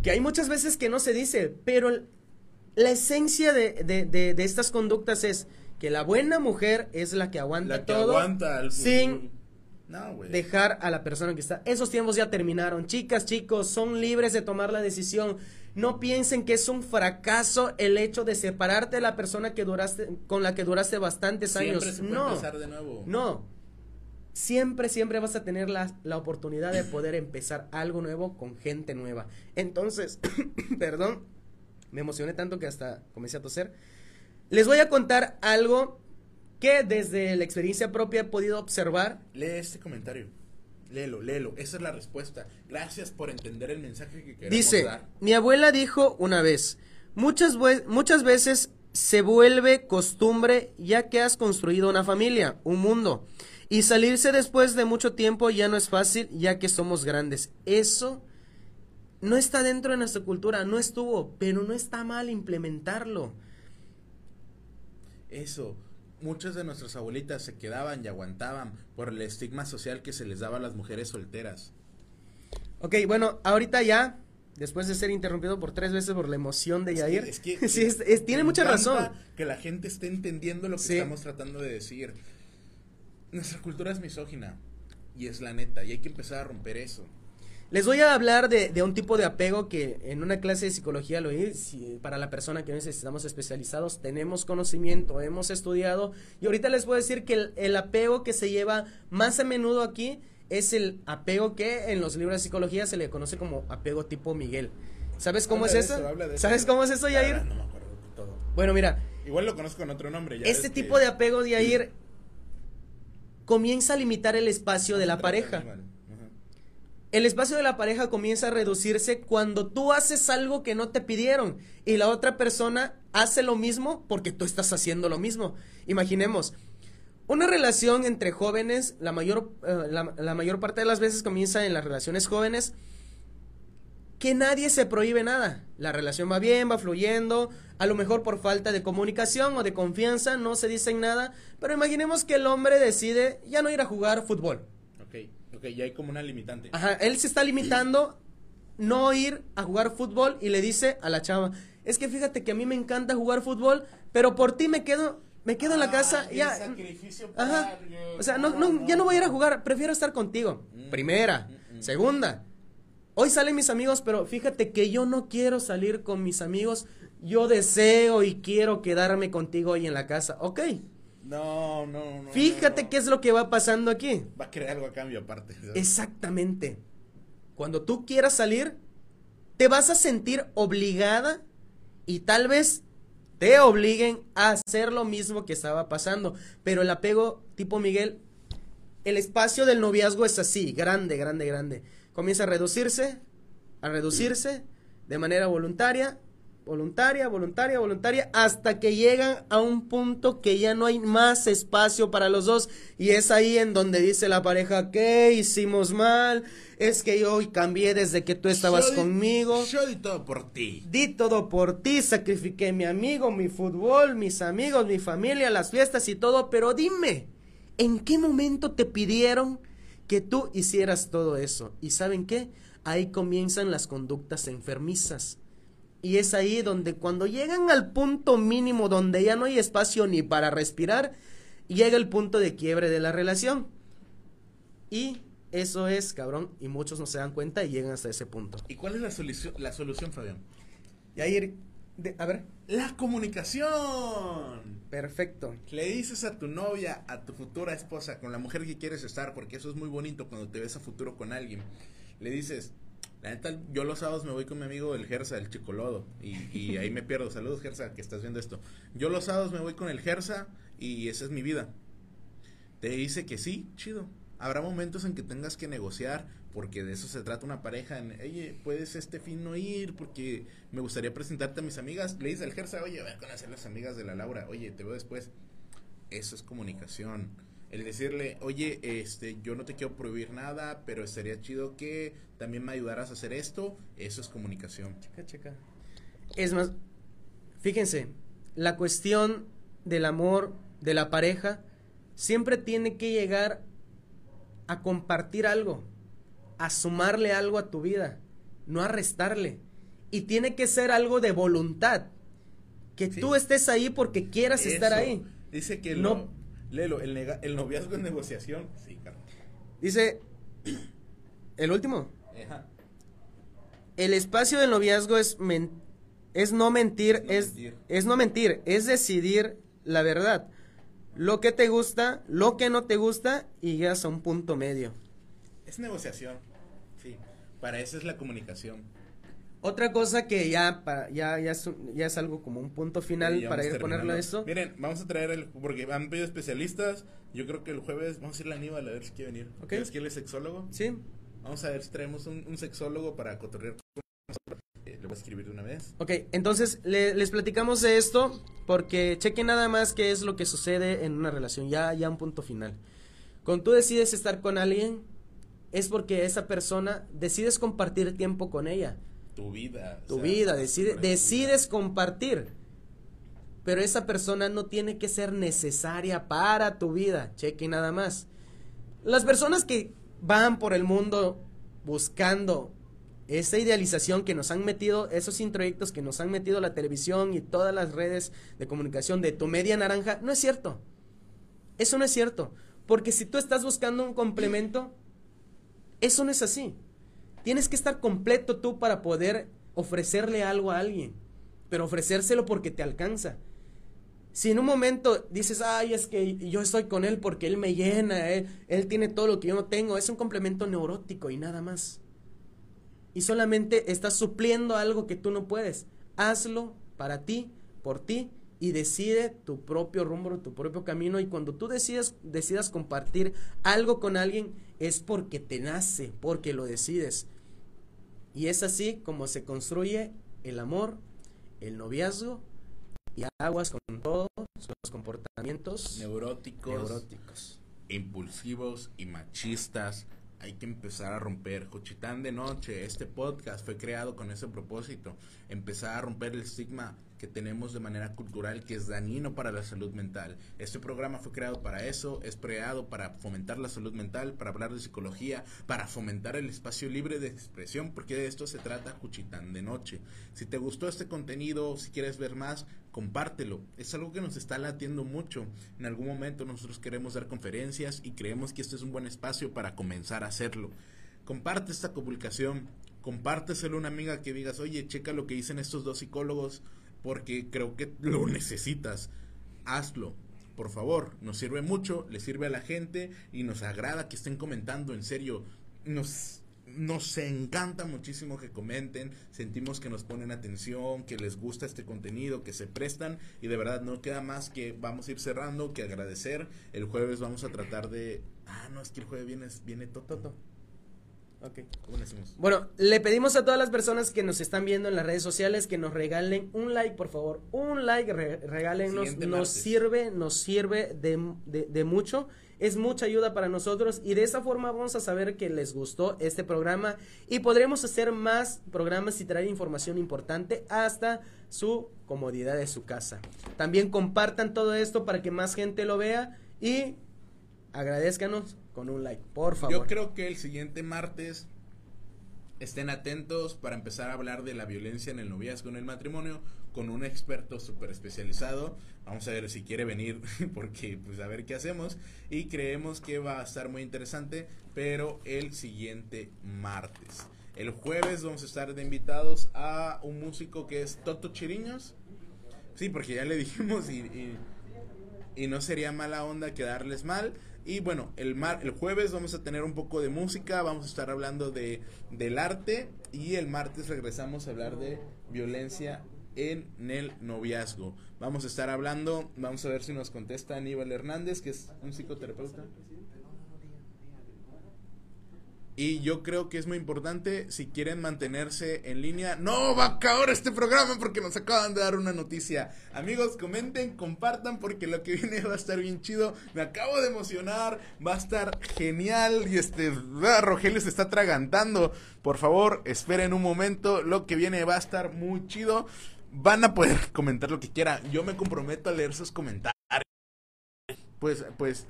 que hay muchas veces que no se dice, pero la esencia de, de, de, estas conductas es que la buena mujer es la que aguanta la que todo aguanta sin dejar a la persona que está. Esos tiempos ya terminaron. Chicas, chicos, son libres de tomar la decisión. No piensen que es un fracaso el hecho de separarte de la persona que duraste, con la que duraste bastantes años. Se puede no, empezar de nuevo. no. Siempre, siempre vas a tener la, la oportunidad de poder empezar algo nuevo con gente nueva. Entonces, perdón, me emocioné tanto que hasta comencé a toser. Les voy a contar algo que desde la experiencia propia he podido observar Lee este comentario. Léelo, léelo. Esa es la respuesta. Gracias por entender el mensaje que queremos Dice, dar. mi abuela dijo una vez, muchas veces se vuelve costumbre ya que has construido una familia, un mundo, y salirse después de mucho tiempo ya no es fácil ya que somos grandes. Eso no está dentro de nuestra cultura, no estuvo, pero no está mal implementarlo. Eso. Muchas de nuestras abuelitas se quedaban y aguantaban por el estigma social que se les daba a las mujeres solteras. Ok, bueno, ahorita ya, después de ser interrumpido por tres veces por la emoción de Es que- Yair, es que- sí, es- es- tiene mucha razón. Que la gente esté entendiendo lo que Sí. estamos tratando de decir. Nuestra cultura es misógina. Y es la neta. Y hay que empezar a romper eso. Les voy a hablar de, de un tipo de apego que en una clase de psicología lo oí, si- para la persona que necesitamos especializados, tenemos conocimiento, hemos estudiado, y ahorita les puedo decir que el, el apego que se lleva más a menudo aquí es el apego que en los libros de psicología se le conoce como apego tipo Miguel. ¿Sabes cómo es eso? ¿Sabes cómo es eso, Yair? No me acuerdo de todo. Bueno, mira, Igual lo conozco con otro nombre. ya este que- tipo de apego, Yair, comienza a limitar el espacio de la pareja. El espacio de la pareja comienza a reducirse cuando tú haces algo que no te pidieron y la otra persona hace lo mismo porque tú estás haciendo lo mismo. Imaginemos, una relación entre jóvenes, la mayor, eh, la, la mayor parte de las veces comienza en las relaciones jóvenes, que nadie se prohíbe nada. La relación va bien, va fluyendo, a lo mejor por falta de comunicación o de confianza no se dicen nada, pero imaginemos que el hombre decide ya no ir a jugar fútbol. Ok, ok, ya hay como una limitante. Ajá, él se está limitando no ir a jugar fútbol y le dice a la chava, es que fíjate que a mí me encanta jugar fútbol, pero por ti me quedo, me quedo en la Ah, casa, el ya. sacrificio Ajá. O sea, no, no, ya no voy a ir a jugar, prefiero estar contigo. Mm. Primera, Mm, mm. segunda. Hoy salen mis amigos, pero fíjate que yo no quiero salir con mis amigos. Yo deseo y quiero quedarme contigo hoy en la casa. Ok. No, no, no. Fíjate no. qué es lo que va pasando aquí. Va a querer algo a cambio aparte. ¿sabes? Exactamente. Cuando tú quieras salir, te vas a sentir obligada y tal vez te obliguen a hacer lo mismo que estaba pasando. Pero el apego tipo Miguel, el espacio del noviazgo es así, grande, grande, grande. Comienza a reducirse, a reducirse de manera voluntaria, voluntaria, voluntaria, voluntaria, hasta que llegan a un punto que ya no hay más espacio para los dos. Y es ahí en donde dice la pareja, ¿qué hicimos mal? Es que yo hoy cambié desde que tú estabas Yo di- conmigo. Yo di todo por ti. Di todo por ti, sacrifiqué mi amigo, mi fútbol, mis amigos, mi familia, las fiestas y todo, pero dime, ¿en qué momento te pidieron que tú hicieras todo eso? ¿Y saben qué? Ahí comienzan las conductas enfermizas. Y es ahí donde cuando llegan al punto mínimo donde ya no hay espacio ni para respirar, llega el punto de quiebre de la relación. Y eso es, cabrón, y muchos no se dan cuenta y llegan hasta ese punto. ¿Y cuál es la solución, la solución Fabián? Y ahí, de- a ver, La comunicación. perfecto. Le dices a tu novia, a tu futura esposa, con la mujer que quieres estar, porque eso es muy bonito cuando te ves a futuro con alguien. Le dices, la neta, yo los sábados me voy con mi amigo el Gersa, el Chicolodo, y, y ahí me pierdo. Saludos, Gersa, que estás viendo esto. Yo los sábados me voy con el Gersa y esa es mi vida. Te dice que sí, chido. Habrá momentos en que tengas que negociar, porque de eso se trata una pareja. En, oye, puedes este fin no ir, porque me gustaría presentarte a mis amigas. Le dice al Gersa, oye, voy a conocer las amigas de la Laura. Oye, te veo después. Eso es comunicación. El decirle, oye, este, yo no te quiero prohibir nada, pero estaría chido que también me ayudaras a hacer esto. Eso es comunicación. Checa, checa. Es más, fíjense, la cuestión del amor, de la pareja, siempre tiene que llegar a compartir algo, a sumarle algo a tu vida, no a restarle. Y tiene que ser algo de voluntad. Que Sí. tú estés ahí porque quieras estar ahí. Dice que No. no. Léelo, el, nega- el noviazgo es negociación. Sí, claro. Dice, el último, Ajá. el espacio del noviazgo es, men- es no mentir, No es, mentir. es no mentir, es decidir la verdad. Lo que te gusta, lo que no te gusta y llegas a un punto medio. Es negociación. Sí. Para eso es la comunicación. Otra cosa que ya, para, ya, ya, es, un- ya es algo como un punto final Sí, para ir a ponerlo a esto. Miren, vamos a traer el. Porque han pedido especialistas. Yo creo que el jueves vamos a ir a Aníbal a ver si quiere venir. Ok. ¿Es que él es sexólogo? Sí, Vamos a ver si traemos un, un sexólogo para cotorrear. Eh, le voy a escribir de una vez. ok, entonces le- les platicamos de esto porque chequen nada más qué es lo que sucede en una relación, ya, ya un punto final. Cuando tú decides estar con alguien, es porque esa persona decides compartir tiempo con ella. Tu vida. o tu sea, vida, decide, decides compartir. Pero esa persona no tiene que ser necesaria para tu vida. Cheque nada más. Las personas que van por el mundo buscando esa idealización que nos han metido, esos introyectos que nos han metido la televisión y todas las redes de comunicación de tu media naranja, no es cierto. Eso no es cierto. Porque si tú estás buscando un complemento, eso no es así. Tienes que estar completo tú para poder ofrecerle algo a alguien, pero ofrecérselo porque te alcanza. Si en un momento dices, ay, es que yo estoy con él porque él me llena, él, él tiene todo lo que yo no tengo, es un complemento neurótico y nada más. Y solamente estás supliendo algo que tú no puedes. Hazlo para ti, por ti, y decide tu propio rumbo, tu propio camino. Y cuando tú decidas, decidas compartir algo con alguien, es porque te nace, porque lo decides. Y es así como se construye el amor, el noviazgo y aguas con todos los comportamientos Neuróticos. neuróticos. impulsivos y machistas. Hay que empezar a romper. Cochitán de Noche, este podcast fue creado con ese propósito. Empezar a romper el estigma que tenemos de manera cultural que es dañino para la salud mental. Este programa fue creado para eso, es creado para fomentar la salud mental, para hablar de psicología, para fomentar el espacio libre de expresión, porque de esto se trata Cuchitán de Noche. Si te gustó este contenido, si quieres ver más, compártelo. Es algo que nos está latiendo mucho. En algún momento nosotros queremos dar conferencias y creemos que este es un buen espacio para comenzar a hacerlo. Comparte esta publicación, compárteselo a una amiga que digas, oye, checa lo que dicen estos dos psicólogos, porque creo que lo necesitas. Hazlo, por favor, nos sirve mucho, le sirve a la gente y nos agrada que estén comentando, en serio, nos nos encanta muchísimo que comenten, sentimos que nos ponen atención, que les gusta este contenido, que se prestan y de verdad no queda más que vamos a ir cerrando, que agradecer. El jueves vamos a tratar de... Ah, no, es que el jueves viene, viene Toto. Toto. Ok. ¿Cómo le decimos? Bueno, le pedimos a todas las personas que nos están viendo en las redes sociales que nos regalen un like, por favor. Un like, re- regálennos. Nos sirve, nos sirve de, de- de mucho. Es mucha ayuda para nosotros y de esa forma vamos a saber que les gustó este programa y podremos hacer más programas y traer información importante hasta su comodidad de su casa. También compartan todo esto para que más gente lo vea y agradezcanos con un like, por favor. Yo creo que el siguiente martes estén atentos para empezar a hablar de la violencia en el noviazgo, en el matrimonio, con un experto súper especializado. Vamos a ver si quiere venir, porque pues a ver qué hacemos. Y creemos que va a estar muy interesante, pero el siguiente martes. El jueves vamos a estar de invitados a un músico que es Toto Chiriños. Sí, porque ya le dijimos y, y- y no sería mala onda quedarles mal. Y bueno, el, mar, el jueves vamos a tener un poco de música, vamos a estar hablando de, del arte y el martes regresamos a hablar de violencia en el noviazgo. Vamos a estar hablando, vamos a ver si nos contesta Aníbal Hernández, que es un psicoterapeuta. Y yo creo que es muy importante, si quieren mantenerse en línea, no va a acabar este programa porque nos acaban de dar una noticia. Amigos, comenten, compartan porque lo que viene va a estar bien chido. Me acabo de emocionar, va a estar genial y este, ah, Rogelio se está atragantando. Por favor, esperen un momento, lo que viene va a estar muy chido. Van a poder comentar lo que quieran. Yo me comprometo a leer sus comentarios. Pues, pues,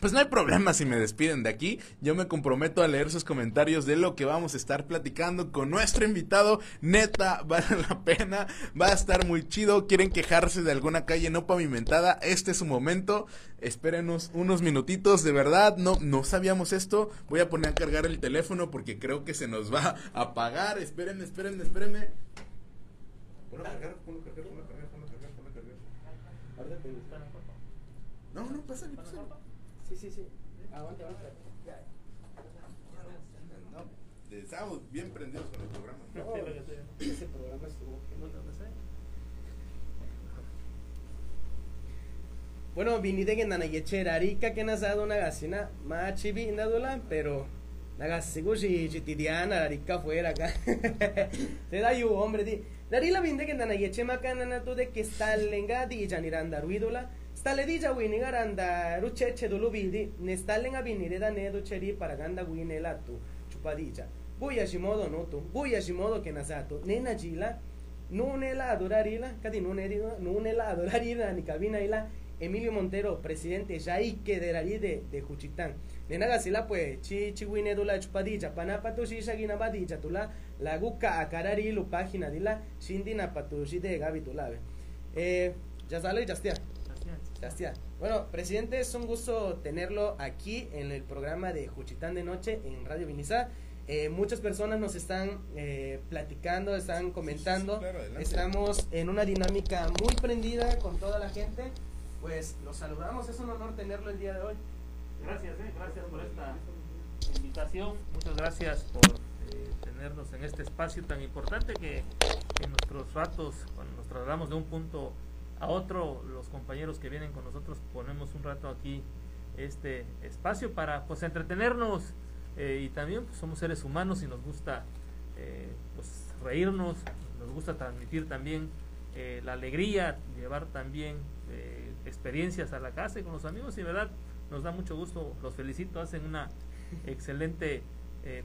Pues no hay problema si me despiden de aquí. Yo me comprometo a leer sus comentarios de lo que vamos a estar platicando con nuestro invitado. Neta, vale la pena. Va a estar muy chido. Quieren quejarse de alguna calle no pavimentada. Este es su momento. Espérenos unos minutitos. De verdad, no, no sabíamos esto. Voy a poner a cargar el teléfono porque creo que se nos va a apagar. Esperen, esperen, espérenme. Ponlo cargar, a cargar, cargar, cargar. No, no, pásale, pásale. Sí, sí, sí. Aguante, aguante. No, estamos bien prendidos con el programa. No, ese programa estuvo Bueno, vinite que nana yechera arika que nasado una gasina machibi indadula, pero la gasigo si chitidiana arika fuera acá. Te da yu hombre di. Darila vinde que nana yeche makana na tu de que está lenga di janiranda ruidola. Stale di ja wini garanda rucheche dulu vidi, ne stalen a vinire da nedo cheri para ganda wine la tu chupadilla. Buya shimodo no tu, buya shimodo que nasato, nena jila, nune la adorarila, kadi nune rida, nune la adorarila ni cabina ila, Emilio Montero, presidente Yaike de la de, de Juchitán. Nena gasila pues, chi chi wine dula chupadilla, panapa tu shisha gina badilla tula, la guca a carari lu página dila, shindina patushi de gabi tulabe. Eh, ya sale, ya está. Gracias. Bueno, presidente, es un gusto tenerlo aquí en el programa de Juchitán de Noche en Radio Vinizá. Eh, muchas personas nos están eh, platicando, están comentando. Sí, sí, claro, adelante. Estamos en una dinámica muy prendida con toda la gente. Pues los saludamos, es un honor tenerlo el día de hoy. Gracias, eh, gracias por esta invitación. Muchas gracias por eh, tenernos en este espacio tan importante que en nuestros ratos, cuando nos trasladamos de un punto a otro, los compañeros que vienen con nosotros ponemos un rato aquí este espacio para pues entretenernos eh, y también pues, somos seres humanos y nos gusta eh, pues reírnos, nos gusta transmitir también eh, la alegría, llevar también experiencias a la casa y con los amigos y verdad nos da mucho gusto, los felicito, hacen una excelente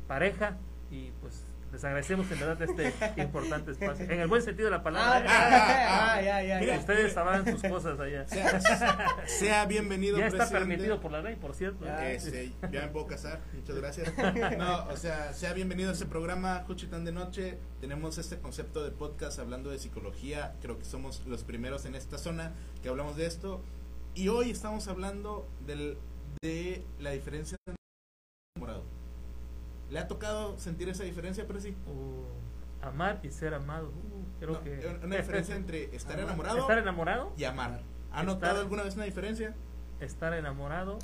pareja y pues les agradecemos en verdad este importante espacio, en el buen sentido de la Ah, palabra. ¿eh? ah, ya, ya, Mira, ya. Ustedes sabrán sus cosas allá. Sea, sea bienvenido, Ya está presidente. permitido por la ley, por cierto. Ya. Este, ya me puedo casar, muchas gracias. No, o sea, sea bienvenido a este programa, Juchitán de Noche. Tenemos este concepto de podcast hablando de psicología. Creo que somos los primeros en esta zona que hablamos de esto. Y hoy estamos hablando del, de la diferencia entre enamorado. ¿Le ha tocado sentir esa diferencia, Presi? Uh, amar y ser amado. Uh, creo No, que. Una diferencia entre estar Amar. enamorado Estar enamorado, y amar. ¿Ha Estar- notado alguna vez una diferencia? estar enamorado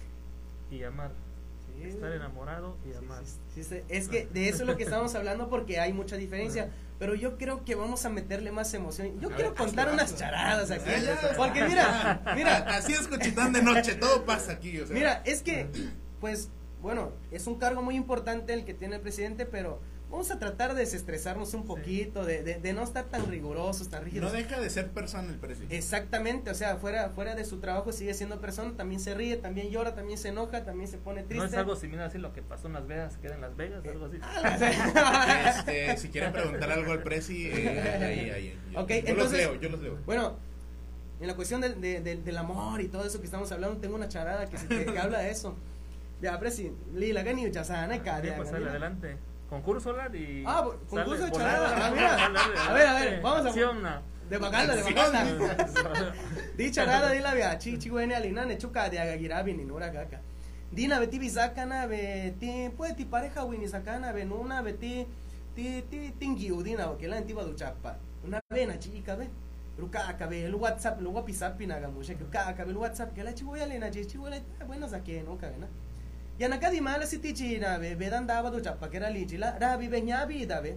y amar. Sí. Estar enamorado y Sí, amar. sí, sí, sí. Es que de eso es lo que estamos hablando porque hay mucha diferencia. Pero yo creo que vamos a meterle más emoción. Yo A quiero ver, contar hazlo, unas hazlo. charadas aquí. Ya, ya. Porque mira, mira, Así es Juchitán de Noche, todo pasa aquí. O sea. mira, es que, pues, bueno, es un cargo muy importante el que tiene el presidente, pero vamos a tratar de desestresarnos un poquito, de, de, de no estar tan rigurosos, tan No rígidos. deja de ser persona el presidente. Exactamente, o sea, fuera, fuera de su trabajo sigue siendo persona, también se ríe, también llora, también se enoja, también se pone triste. No es algo similar así lo que pasó en Las Vegas, queda en Las Vegas, algo así. Este, si quieren preguntar algo al presi, eh, ahí, ahí. Yo, Ok, yo los entonces- leo, yo los leo. Bueno, en la cuestión del, de- del- del amor y todo eso que estamos hablando, tengo una charada que, se- que, que habla de eso. Ya, presi, lila gani uchasana, Ah, bien, pues sale adelante. Concurso Lar y. Ah, bu- concurso de charada, ah, mira. A ver, a ver, vamos a- ah. De bacala, de Sí, bacala. Di charada, di la via, chi, chi, wene alina, ne chuka de agagirabi, ni nura kaka. Dina beti bisakana, beti, pues ti pareja wini sakana, benuna, beti, ti, ti, tingiu, dina, que la antigua duchapa. Una vena chica, ve. Ruka be el WhatsApp, luego pisapi naga mushe, que ka be el WhatsApp, que la chivoya lena, chi, chivoya, bueno, saque, no cabe, Ya nakadi mala si tichi na be, be dan daba duchapa, que era lichila, rabi be ñabi da be.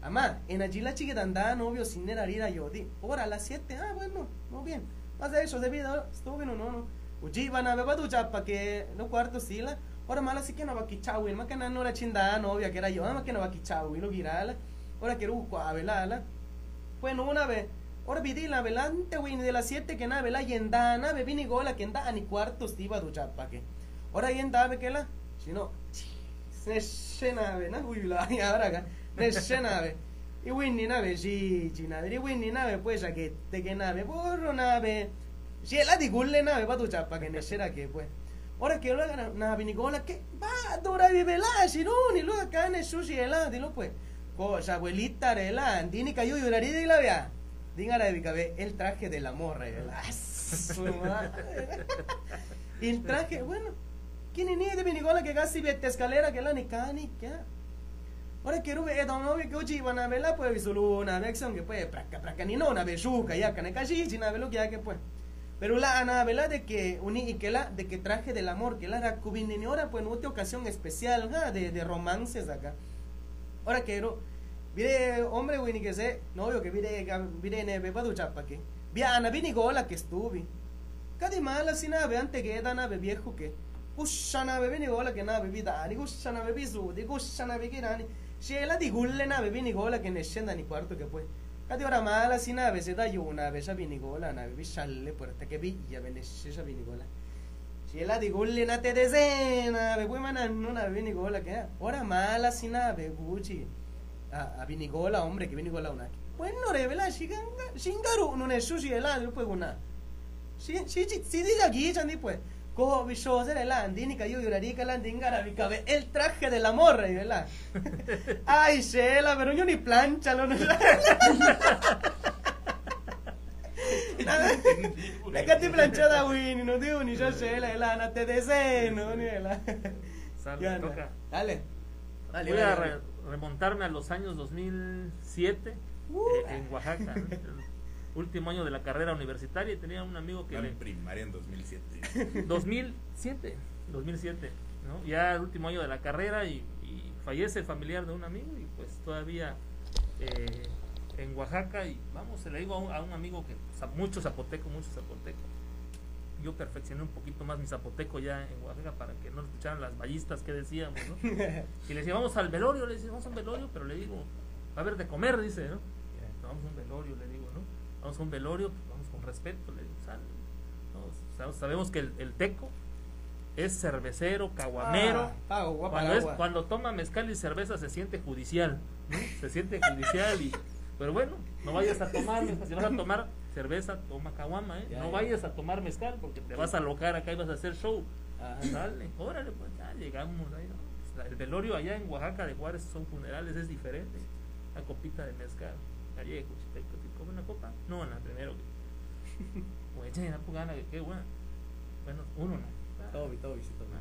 Amá, en allí la andaba novio sin era ir a yo. Di, hora a las 7, ah, bueno, no bien. Más de eso, de vida, estuvo bien o no, no. Uji, van a beber ducha para que no cuarto sila. Ahora mala sí que no va a quichau, más que no era chindada novia que era yo, más que no va a quichau, y lo girala. Ahora quiero buscar a velala. Bueno, una vez, ahora vidí la velante, güey, de las 7 que nada, vela yendana, be vini gola que anda ni cuarto iba a duchar para que. La, si no, se llena, ve, ¿no? Uy, la, y Winnie nave, sí, nave, y Winnie nave, pues, ya que te que nave, borro nave. Si el adigulle nave, pa tu chapa, que necera que, pues. Ahora que luego na, na vinicola, que va, dura vivela, shirun, y luego acá en el sushi helado, dilo pues. Cosa, abuelita, rela, andini cayó y lloraría y la vea. Dígala de cabe el traje. Su madre. Y el traje, bueno, ¿quién ni de vinicola que casi vete escalera que la ni cani, que Ahora quiero ver, don novio que uchi van a verla, pues solo una versión que pues, praca, praca, ni no, una besuca, ya, cana cachi, si una lo que ya que pues. Pero la ana vela de que uni y que la de que traje del amor que la era cubindini ahora pues en otra ocasión especial ¿ja? de, de romances acá. Ahora quiero mire hombre ni que sé novio que mire mire neve va duchar pa que via ana vini gola que estuve. Cada mala si nave ante que da nave viejo que usha nave vini gola que nave vida ni usha nave bisu di usha nave que nani si la di gulle nave vini gola che ne scenda ni quarto che poi Kati ora mala si nave se da io una vesa vinicola, una viscialle porta che piglia venesce sa vinicola. Si la di gulle na te desena, ve poi manano una vinicola che ora mala si nave buci. A, a vinicola, hombre, che vinicola una. Bueno, revela shiganga, shingaru non è sushi e la poi una. Si si si di la guicia ni pues. Cojo de la andínica, yo lloraría que la andingara mi cabe el traje del amor, ¿verdad? Ay, Shela, pero yo ni plancha, lo no. La cati planchada, Winnie, no digo ni yo, Shela, la no te deseo, ni la. Sal, Ya, me toca. Dale. Dale, Voy a remontarme a los años 2007 Uh. eh, en Oaxaca. Último año de la carrera universitaria y tenía un amigo que Iba le, en primaria en 2007. 2007, 2007, ¿no? Ya el último año de la carrera y, y fallece el familiar de un amigo y pues todavía eh, en Oaxaca y vamos, se le digo a un, a un amigo que sa- mucho zapoteco, mucho zapoteco. Yo perfeccioné un poquito más mi zapoteco ya en Oaxaca para que no escucharan las ballistas que decíamos, ¿no? Y le decía, vamos al velorio, le decía, vamos a un velorio, pero le digo, va a haber de comer, dice, ¿no? Vamos a un velorio, le digo. Vamos a un velorio, pues, vamos con respeto, le digo, sal. ¿no? Sab- Sabemos que el, el teco es cervecero, caguamero. Ah, para cuando, es, cuando toma mezcal y cerveza se siente judicial, ¿no? Se siente judicial y... Pero bueno, no vayas a tomar, si vas a tomar cerveza, toma caguama, ¿eh? No ya. vayas a tomar mezcal porque te vas a alocar acá y vas a hacer show. Ajá. Dale, órale, pues ya llegamos ahí. ¿no? La- el velorio allá en Oaxaca de Juárez son funerales, es diferente. Una copita de mezcal. Allí, cuchiteco, ¿te come una copa? No, no, primero. Pues, la pugana, que qué buena. Bueno, uno no. Ah, Todo, todo, sí, todo. ah.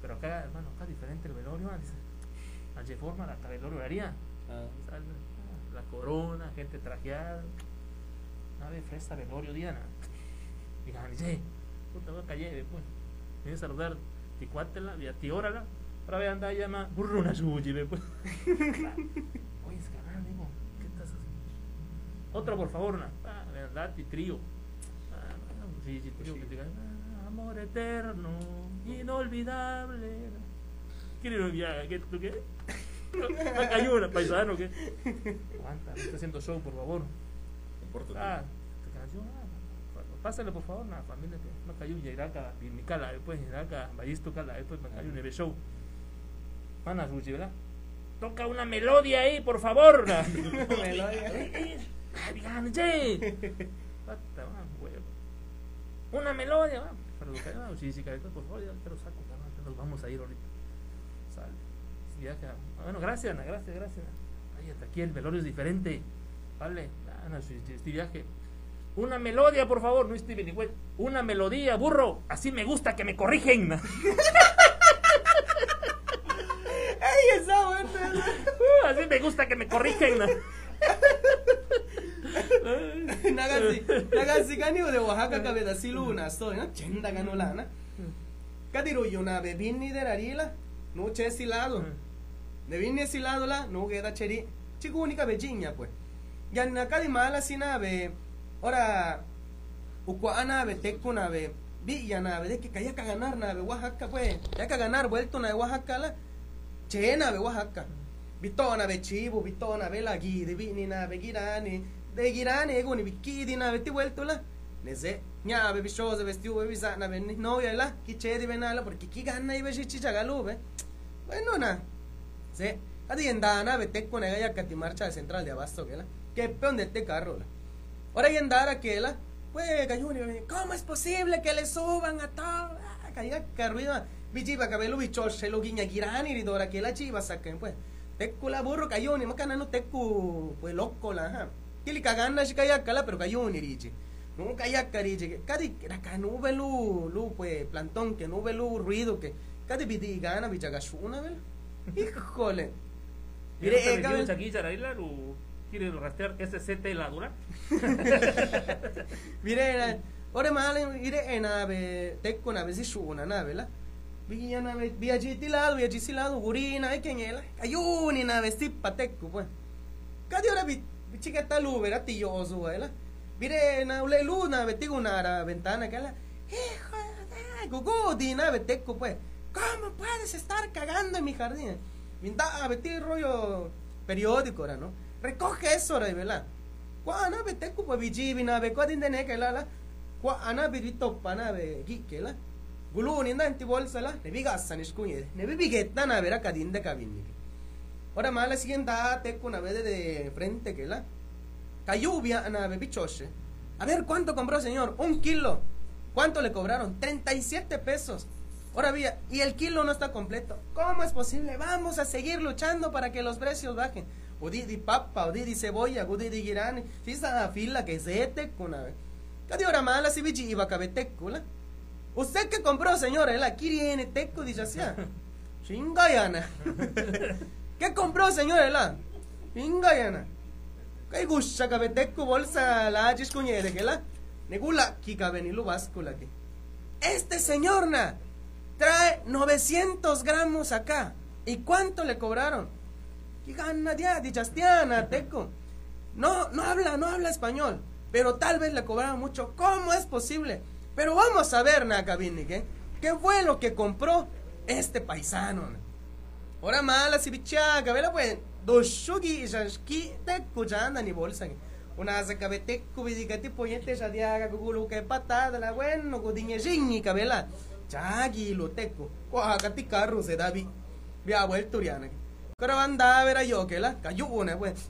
Pero acá, hermano, acá diferente el velorio. Dice, allí forma la velorio haría. Ah. Ah, La corona, gente trajeada. Nave fresta velorio, Diana. Digan, che, puta, voy a calle, pues. Viene a saludar, ticuátela, tiórala. Ahora ve anda llama, burro una sushi, ve, pues. Oye, es carnal, digo, ¿qué estás Otra, por favor, una. Ah, ve, anda, ti trío. Ah, sí, sí, trío, que te ah, amor eterno, inolvidable. ¿Quién ya? ¿Qué, ¿Tú qué? Cayó una paisano, ¿qué? Aguanta, no está haciendo show, por favor. Compórtate. Ah, canción, ah, pásale por favor, la familia que me cayó Yairaka, Mikala, después Yairaka, Ballisto Kala, después me cayó Neve Show. Mana Sushi, ¿verdad? Toca una melodía ahí, por favor. Melodía. Digan, che. Una melodía, va. Pero lo que va, sí, sí, carita, por favor, ya te lo saco, que nos vamos a ir ahorita. Sale. Que- ah, Bueno, gracias, Ana, gracias, gracias. Ay, hasta aquí el velorio es diferente. Vale, Ana, sí, este viaje. Una melodía, por favor, no Steven igual. Una melodía, burro. Así me gusta que me corrigen. ¡Ay, esa buena! Así me gusta que me corrigen. Kaniyo de Oaxaca kabeda siluna stoy na chenda ganola na. Kadiro yuna be binni de arila no che silado. De binni silado la no queda cheri. Chico única bejiña pues. Ya na kadi mala sina be ora ukwa ana be teku na be villa na be de que kaya ka ganar na be Oaxaca pues. Ya ka ganar vuelto na de Oaxaca la. Chena be Oaxaca. Vitona be chivo, vitona be la gui, de vini na be girani, de bikidi na be ti vuelto la. Nese, nya be bishosa be stiu be bisa na be ni novia la, ki che di benala porque ki ganna ibe shi chicha galu be. Bueno na. Se, adi endana be te con ella que marcha de central de abasto que la. Que peón de este carro la. Ahora y andara que la. Pues, cayuni, ¿cómo es posible que le suban a todo? Yakka ruido bichiba cabelo bichoche lo guiña girani ridora que la chiva saquen pues teku la burro cayoni makana no teku pues loco la ha kili kaganda shi kayakka la pero cayoni richi no kayakka richi kadi raka no velu lu pues plantón que no velu ruido que kadi bidi gana bichagashuna vel híjole Mire, Mire, eh, eh, cabe- Chaquilla, Raila, lo quiere rastrear SCT la dura. Mire, ore male, mire na be tekko na be si shuna na be la. Via na be via jiti lado, via jiti lado, gurina e kenyela. Ayuni na be sipa tekko pues. Kadi ora bi bi chiqueta lu vera tilloso la. Mire na ule lu na be tigo na ra ventana que la. Hijo de gugudi na be tekko pues. ¿Cómo puedes estar cagando en mi jardín? Minda be ti rollo periódico era, ¿no? Recoge eso, ¿verdad? kwa ana be teku pa bijibi na be kwa dinde ne kala la kwa ana be rito pana be gi kela gulu ni nda anti bolsa la ne biga asani skunye ne be ora mala siguiente teku na vede de frente kela cayubia na be bichoshe a ver cuánto compró señor un kilo cuánto le cobraron 37 pesos Ahora vía, y el kilo no está completo. ¿Cómo es posible? Vamos a seguir luchando para que los precios bajen. Udidi papa, udidi cebolla, udidi girani. Si esa fila que se te con a Cadi hora mala si bichi iba cabetecula. Usted que compró, señora, el aquí viene teco dijacia. Chingayana. ¿Qué compró, señora, la? Chingayana. ¿Qué gusta cabeteco bolsa la achis cuñere que la? Negula kika venilu báscula que. Este señor na trae 900 gramos acá. ¿Y cuánto le cobraron? ¿Qué gana ya, dichastiana, teco? No, no habla, no habla español. Pero tal vez le cobraron mucho. ¿Cómo es posible? Pero vamos a ver, Nakabini, ¿qué? ¿Qué fue lo que compró este paisano? na? Ahora mala si bichaga, ¿vela pues? Doshugi, shashki, teco, ya anda ni bolsa. Una se cabe teco, vidica tipo yente, shadiaga, gugulu, que patada, la bueno, gudiñe, jingi, cabela. Chagi, lo teco. Cuacati carro se da vi. Vi a vuelto, Riana. Pero andaba a ver a yo, que la cayó una, pues.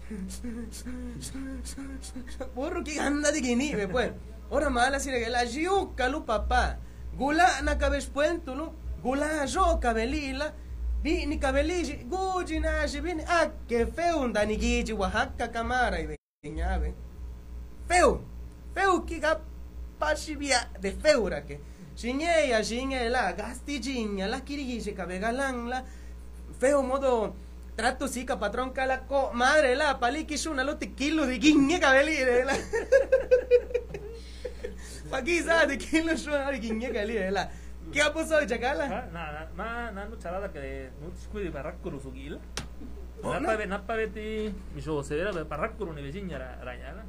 Burro que anda de guinive, pues. Ahora mala si que la yuca, lu papá. Gula na cabez puento, lu. Gula yo cabelila. Shi vini. Ah, que feo un dani guiji, Oaxaca, camara y veñave. Feo. Feo que ga pasibia de feura que. Shinyeya, shinye la, gasti jinya, la kirigi, cabegalan, la. Feo modo. Trato sica patrón cala co madre la paliki shuna lo te kilo de guiñe cabeli de la Paki sa de kilo shuna de guiñe cabeli de la ¿Qué ha chacala? Ah, na na ma na no charada que no scuidi barraccuru sugil. Hola. Napa napa beti mi so se era barraccuru ne veciña ra rañala.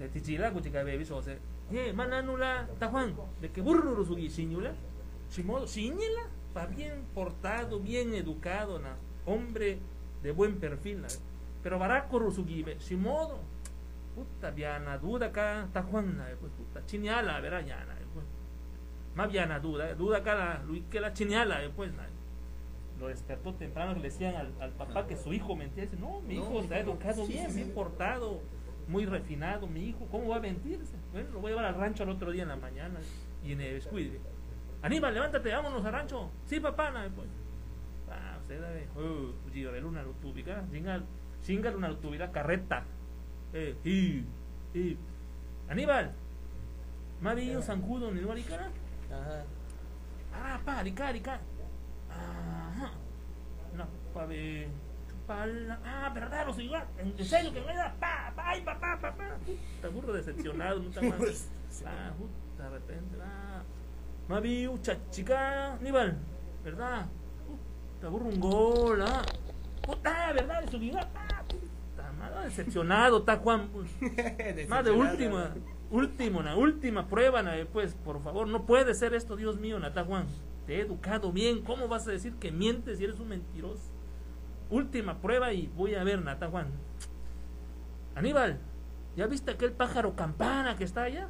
De tichila kuchika be biso se. Eh, mananula ta Juan, de que burro sugi siñula. Simodo siñela, pa bien portado, bien educado na, hombre de buen perfil na. Pero barraccuru sugi be simodo. Puta biana duda acá ta Juan na, pues puta chiniala vera ñana. Pues más bien a duda, eh, duda acá la, Luis que la chineala después na- lo despertó temprano que le decían al, al papá que su hijo mentía, dice, no, mi No, hijo mi está hijo educado Sí, bien, sí, bien portado, muy refinado, mi hijo, ¿cómo va a mentirse? Bueno, lo voy a llevar al rancho al otro día en la mañana y en el descuide. Aníbal, levántate, vámonos al rancho. Sí, papá, na, después. Ah, usted debe, oh, llega ver una lutubika, singa, singa una lutubika carreta. Eh, y, y, Aníbal, ¿me ha visto San Judo en el Maricara? Ajá. Ah, pa, rica, rica. Ajá. No, pa, ve. Chupala. Ah, verdad, los igual. En, serio que me da. Pa, pa, ay, papá, papá. Puta, burro decepcionado, no más. Ah, de repente. Ah. Mavi, ucha, chica, Aníbal. ¿Verdad? Puta, burro un gol, ah. Puta, ¿verdad? De su vida. Ah, puta, decepcionado, está Juan. pues. Más de última, último, última prueba, pues, por favor, no puede ser esto, Dios mío, Juan. Te he educado bien, ¿cómo vas a decir que mientes y eres un mentiroso? Última prueba y voy a ver, Nata Juan. Aníbal, ¿ya viste aquel pájaro campana que está allá?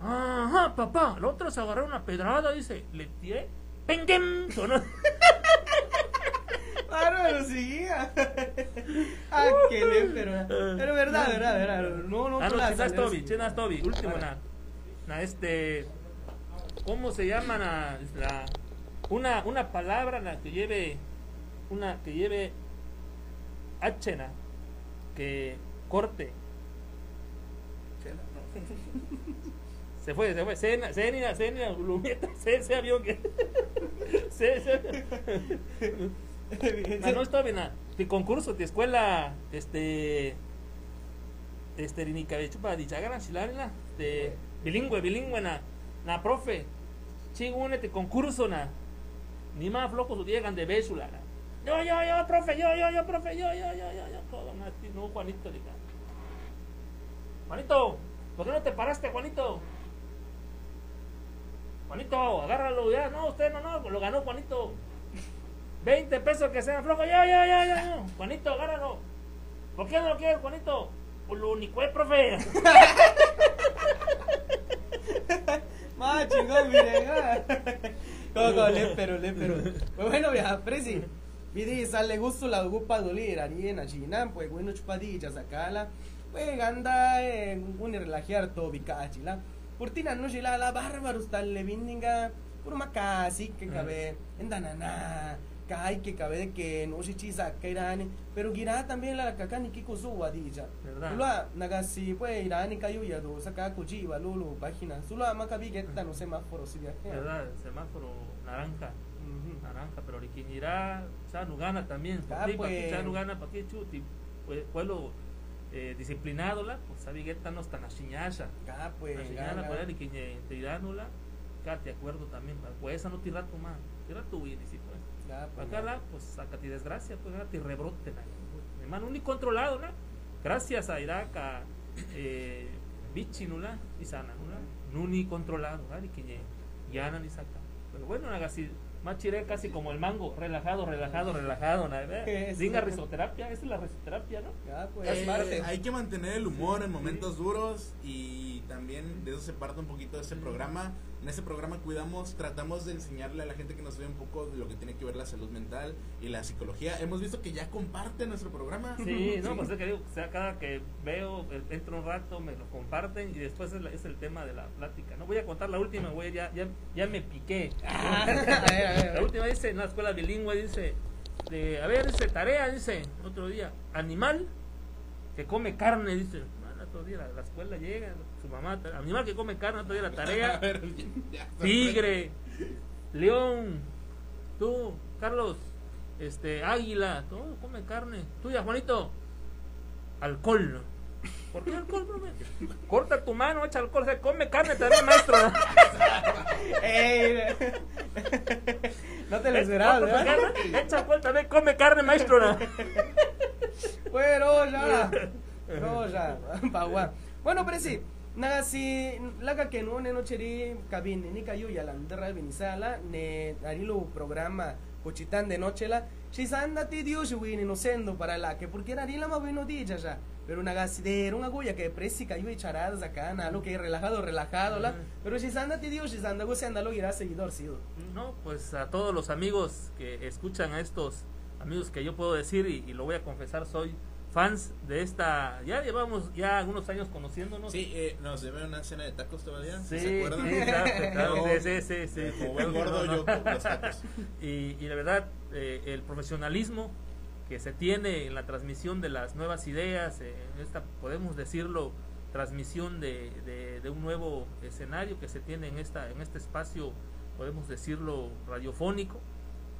Ajá, papá. La otra se agarró una pedrada, dice, le tiré. ¡Penguem! Sonó. Claro, lo seguía. ah, qué bien, pero. Pero verdad, verdad, verdad. No, no, Ah, no, salió Toby, así. Chinas Toby, último, Ah. na, na, este, ¿cómo se llama la, la- una, una palabra la que lleve, una que lleve H, na, que corte? Se fue, se fue. Cena, cena, cena, lumieta, se, ese avión que. Está bien. ah, De concurso, de escuela, este. Este, ni cabeza para dichagara, chilarla. De bilingüe, bilingüe, na. Na, profe. Chingune, te concurso, na. Ni más flojos llegan de bésula, na. Yo, yo, yo, profe, yo, yo, yo, profe, yo, yo, yo, yo, yo. Todo, na, no, Juanito, diga. Juanito, ¿por qué no te paraste, Juanito? Juanito, agárralo ya. No, usted no, no, lo ganó Juanito. 20 pesos que sean flojos. Ya, ya, ya, ya. Juanito, agárralo. ¿Por qué no lo quieres, Juanito? Por lo único es, profe. Más chingón, miren. ah. Como, como, le, pero, le, pero. Pues bueno, vieja, presi. Vidi, sale gusto la gupa dolir, ariena, china, pues bueno, chupadilla, sacala. Pues ganda, eh, un relajar todo, bicachila. Purtina, no, chila, la bárbaro, tal, le vindinga, por macasi, que cabe, en danana. Kai que cabe de que no se chisa que irani, pero gira también la caca ni kiko su adija. ¿Verdad? Lua nagasi pues irani kayu ya do saka kujiwa lulu página. Sula makabi getta no semáforo si viaje. ¿Verdad? Semáforo naranja. Ujú. Naranja, pero Riquinirá, Chanugana también. Ah, ¿Para pues. Chanugana, ¿para qué chuti? Pues, pueblo eh, disciplinado, la, pues sabigueta no está na chiñacha. Ah, pues. Na gana. pues, Riquiñe, tiránula. Acá te acuerdo también, pues esa no tirato más. Tirato, güey, dice, pues. Ah, pues, Acá la, pues saca ti desgracia, pues acá te rebrote la hermano, ni controlado, ¿no? Gracias a Irak, a eh, Bichi, ¿nula? Y sana, ¿nula? No ni controlado, ¿vale? Que ye- ya no ni saca. Pero bueno, así, más chiré casi como el mango, relajado, relajado, relajado, ¿no? Sí. Diga risoterapia, esa es la risoterapia, ¿no? Ah, pues. Eh, hay que mantener el humor en momentos duros y también de eso se parte un poquito de este programa. En este programa cuidamos, tratamos de enseñarle a la gente que nos ve un poco de lo que tiene que ver la salud mental y la psicología. Hemos visto que ya comparten nuestro programa. Sí, no, pues es que digo, o sea, cada que veo, entro un rato, me lo comparten y después es, la- es el tema de la plática. No voy a contar la última, güey, ya, ya, ya me piqué. Ah, a ver, a ver. La última dice, en la escuela bilingüe, dice, de, a ver, dice, tarea, dice, otro día, animal que come carne, dice, "Man, otro día la, la escuela llega, su mamá, animal que come carne, otro día la tarea, ver, ya, tigre, león, tú, Carlos, este, águila, todo come carne, tuya, Juanito, alcohol, ¿no? ¿Por qué alcohol, profe? Corta tu mano, echa alcohol, se come carne también, maestro. ¿no? Ey, no te lo esperaba, Corta tu ¿verdad? carne, Echa alcohol también, come carne, maestro. ¿no? Bueno, ya. No, ya. Paua. Bueno, pero sí. Naga si laga que no ne no cheri cabine ni kayu ya la ndra binisala ne arilo programa cochitán de noche la si sanda ti dios wini no sendo para la que porque era la más bueno dicha ya pero naga si de una goya que presi kayu y charadas acá na lo que relajado relajado la pero si sanda ti dios si sanda go se anda lo irá seguidor sí No, pues a todos los amigos que escuchan a estos amigos que yo puedo decir y, y lo voy a confesar, soy fans de esta, ya llevamos ya algunos años conociéndonos. Sí, eh, nos debe una cena de tacos todavía. Sí, ¿Se acuerdan? sí, claro, sí, sí, sí, sí. Como buen gordo, No, no. yo con los tacos. Y, y la verdad, eh, el profesionalismo que se tiene en la transmisión de las nuevas ideas, eh, esta, podemos decirlo, transmisión de, de- de un nuevo escenario que se tiene en, esta, en este espacio, podemos decirlo, radiofónico,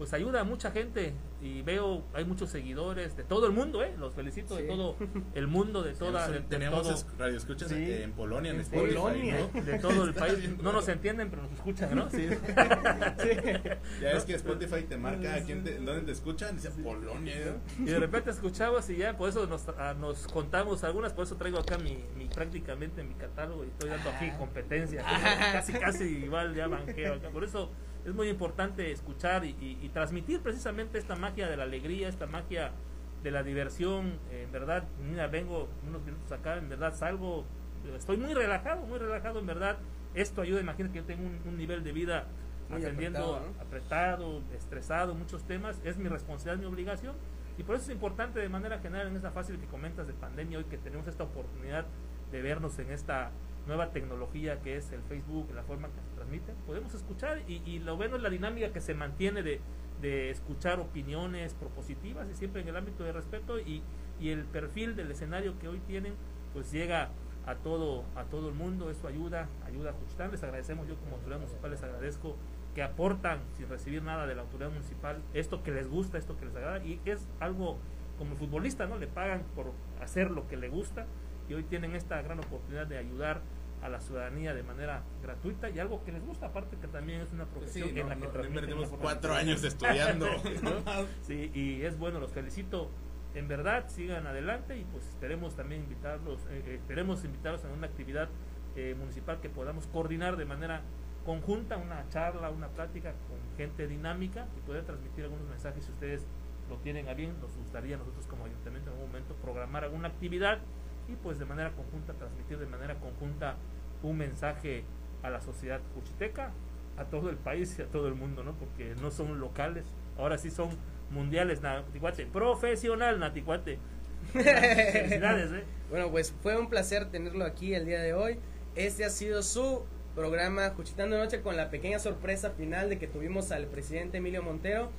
pues ayuda a mucha gente y veo, hay muchos seguidores de todo el mundo, ¿eh? los felicito de todo el mundo, de toda... de- de Tenemos todo- es- radioescuchas Sí. eh, en Polonia, en, En Spotify, Polonia. ¿no? de todo el país. No nos entienden, pero nos escuchan, ¿no? Sí. Ya es que Spotify te marca a quién te, dónde te escuchan, dice Polonia. ¿no? Y de repente escuchamos y ya, por eso nos, ah, nos contamos algunas, por eso traigo acá mi, mi prácticamente mi catálogo y estoy dando aquí competencia. Casi, casi igual ya banqueo acá. Por eso es muy importante escuchar y, y- y transmitir precisamente esta magia de la alegría, esta magia de la diversión. Eh, en verdad, mira, vengo unos minutos acá, en verdad salgo, estoy muy relajado, muy relajado, en verdad. Esto ayuda, imagínate que yo tengo un, un nivel de vida Muy atendiendo apretado, ¿no? apretado, estresado, muchos temas, es mi responsabilidad, mi obligación. Y por eso es importante de manera general en esta fase que comentas de pandemia, hoy que tenemos esta oportunidad de vernos en esta nueva tecnología que es el Facebook, la forma que se transmite, podemos escuchar. Y, lo bueno es la dinámica que se mantiene de, de escuchar opiniones propositivas y siempre en el ámbito de respeto. Y, y el perfil del escenario que hoy tienen pues llega a todo a todo el mundo, eso ayuda, ayuda a Juchitán, les agradecemos, yo como autoridad municipal les agradezco que aportan sin recibir nada de la autoridad municipal esto que les gusta, esto que les agrada. Y es algo como futbolista, ¿no? Le pagan por hacer lo que le gusta y hoy tienen esta gran oportunidad de ayudar a la ciudadanía de manera gratuita y algo que les gusta, aparte que también es una profesión Sí, en no, la que no, transmiten invertimos cuatro años estudiando. Sí, y es bueno, los felicito. En verdad, sigan adelante y pues esperemos también invitarlos, eh, eh, esperemos invitarlos a una actividad eh, municipal que podamos coordinar de manera conjunta, una charla, una plática con gente dinámica y poder transmitir algunos mensajes si ustedes lo tienen a bien. Nos gustaría nosotros como ayuntamiento en algún momento programar alguna actividad y pues de manera conjunta transmitir de manera conjunta un mensaje a la sociedad cuchiteca, a todo el país y a todo el mundo, ¿no? Porque no son locales, ahora sí son mundiales, Naticuate, profesional Naticuate. Felicidades, ¿eh? Bueno, pues fue un placer tenerlo aquí el día de hoy. Este ha sido su programa Juchitando Noche con la pequeña sorpresa final de que tuvimos al presidente Emilio Montero.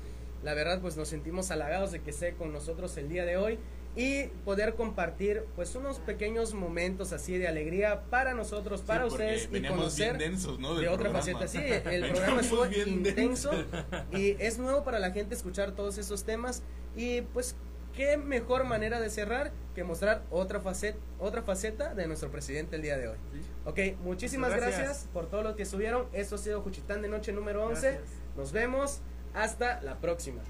La verdad, pues nos sentimos halagados de que esté con nosotros el día de hoy y poder compartir pues unos pequeños momentos así de alegría para nosotros, para Sí, ustedes y conocer bien densos, ¿no? de otra programa. faceta. Sí, el programa estuvo intenso y es nuevo para la gente escuchar todos esos temas y pues qué mejor manera de cerrar que mostrar otra faceta, otra faceta de nuestro presidente el día de hoy. Sí. Ok, muchísimas gracias. gracias. por todo lo que subieron. Esto ha sido Juchitán de Noche número 11. Gracias. Nos vemos. Hasta la próxima.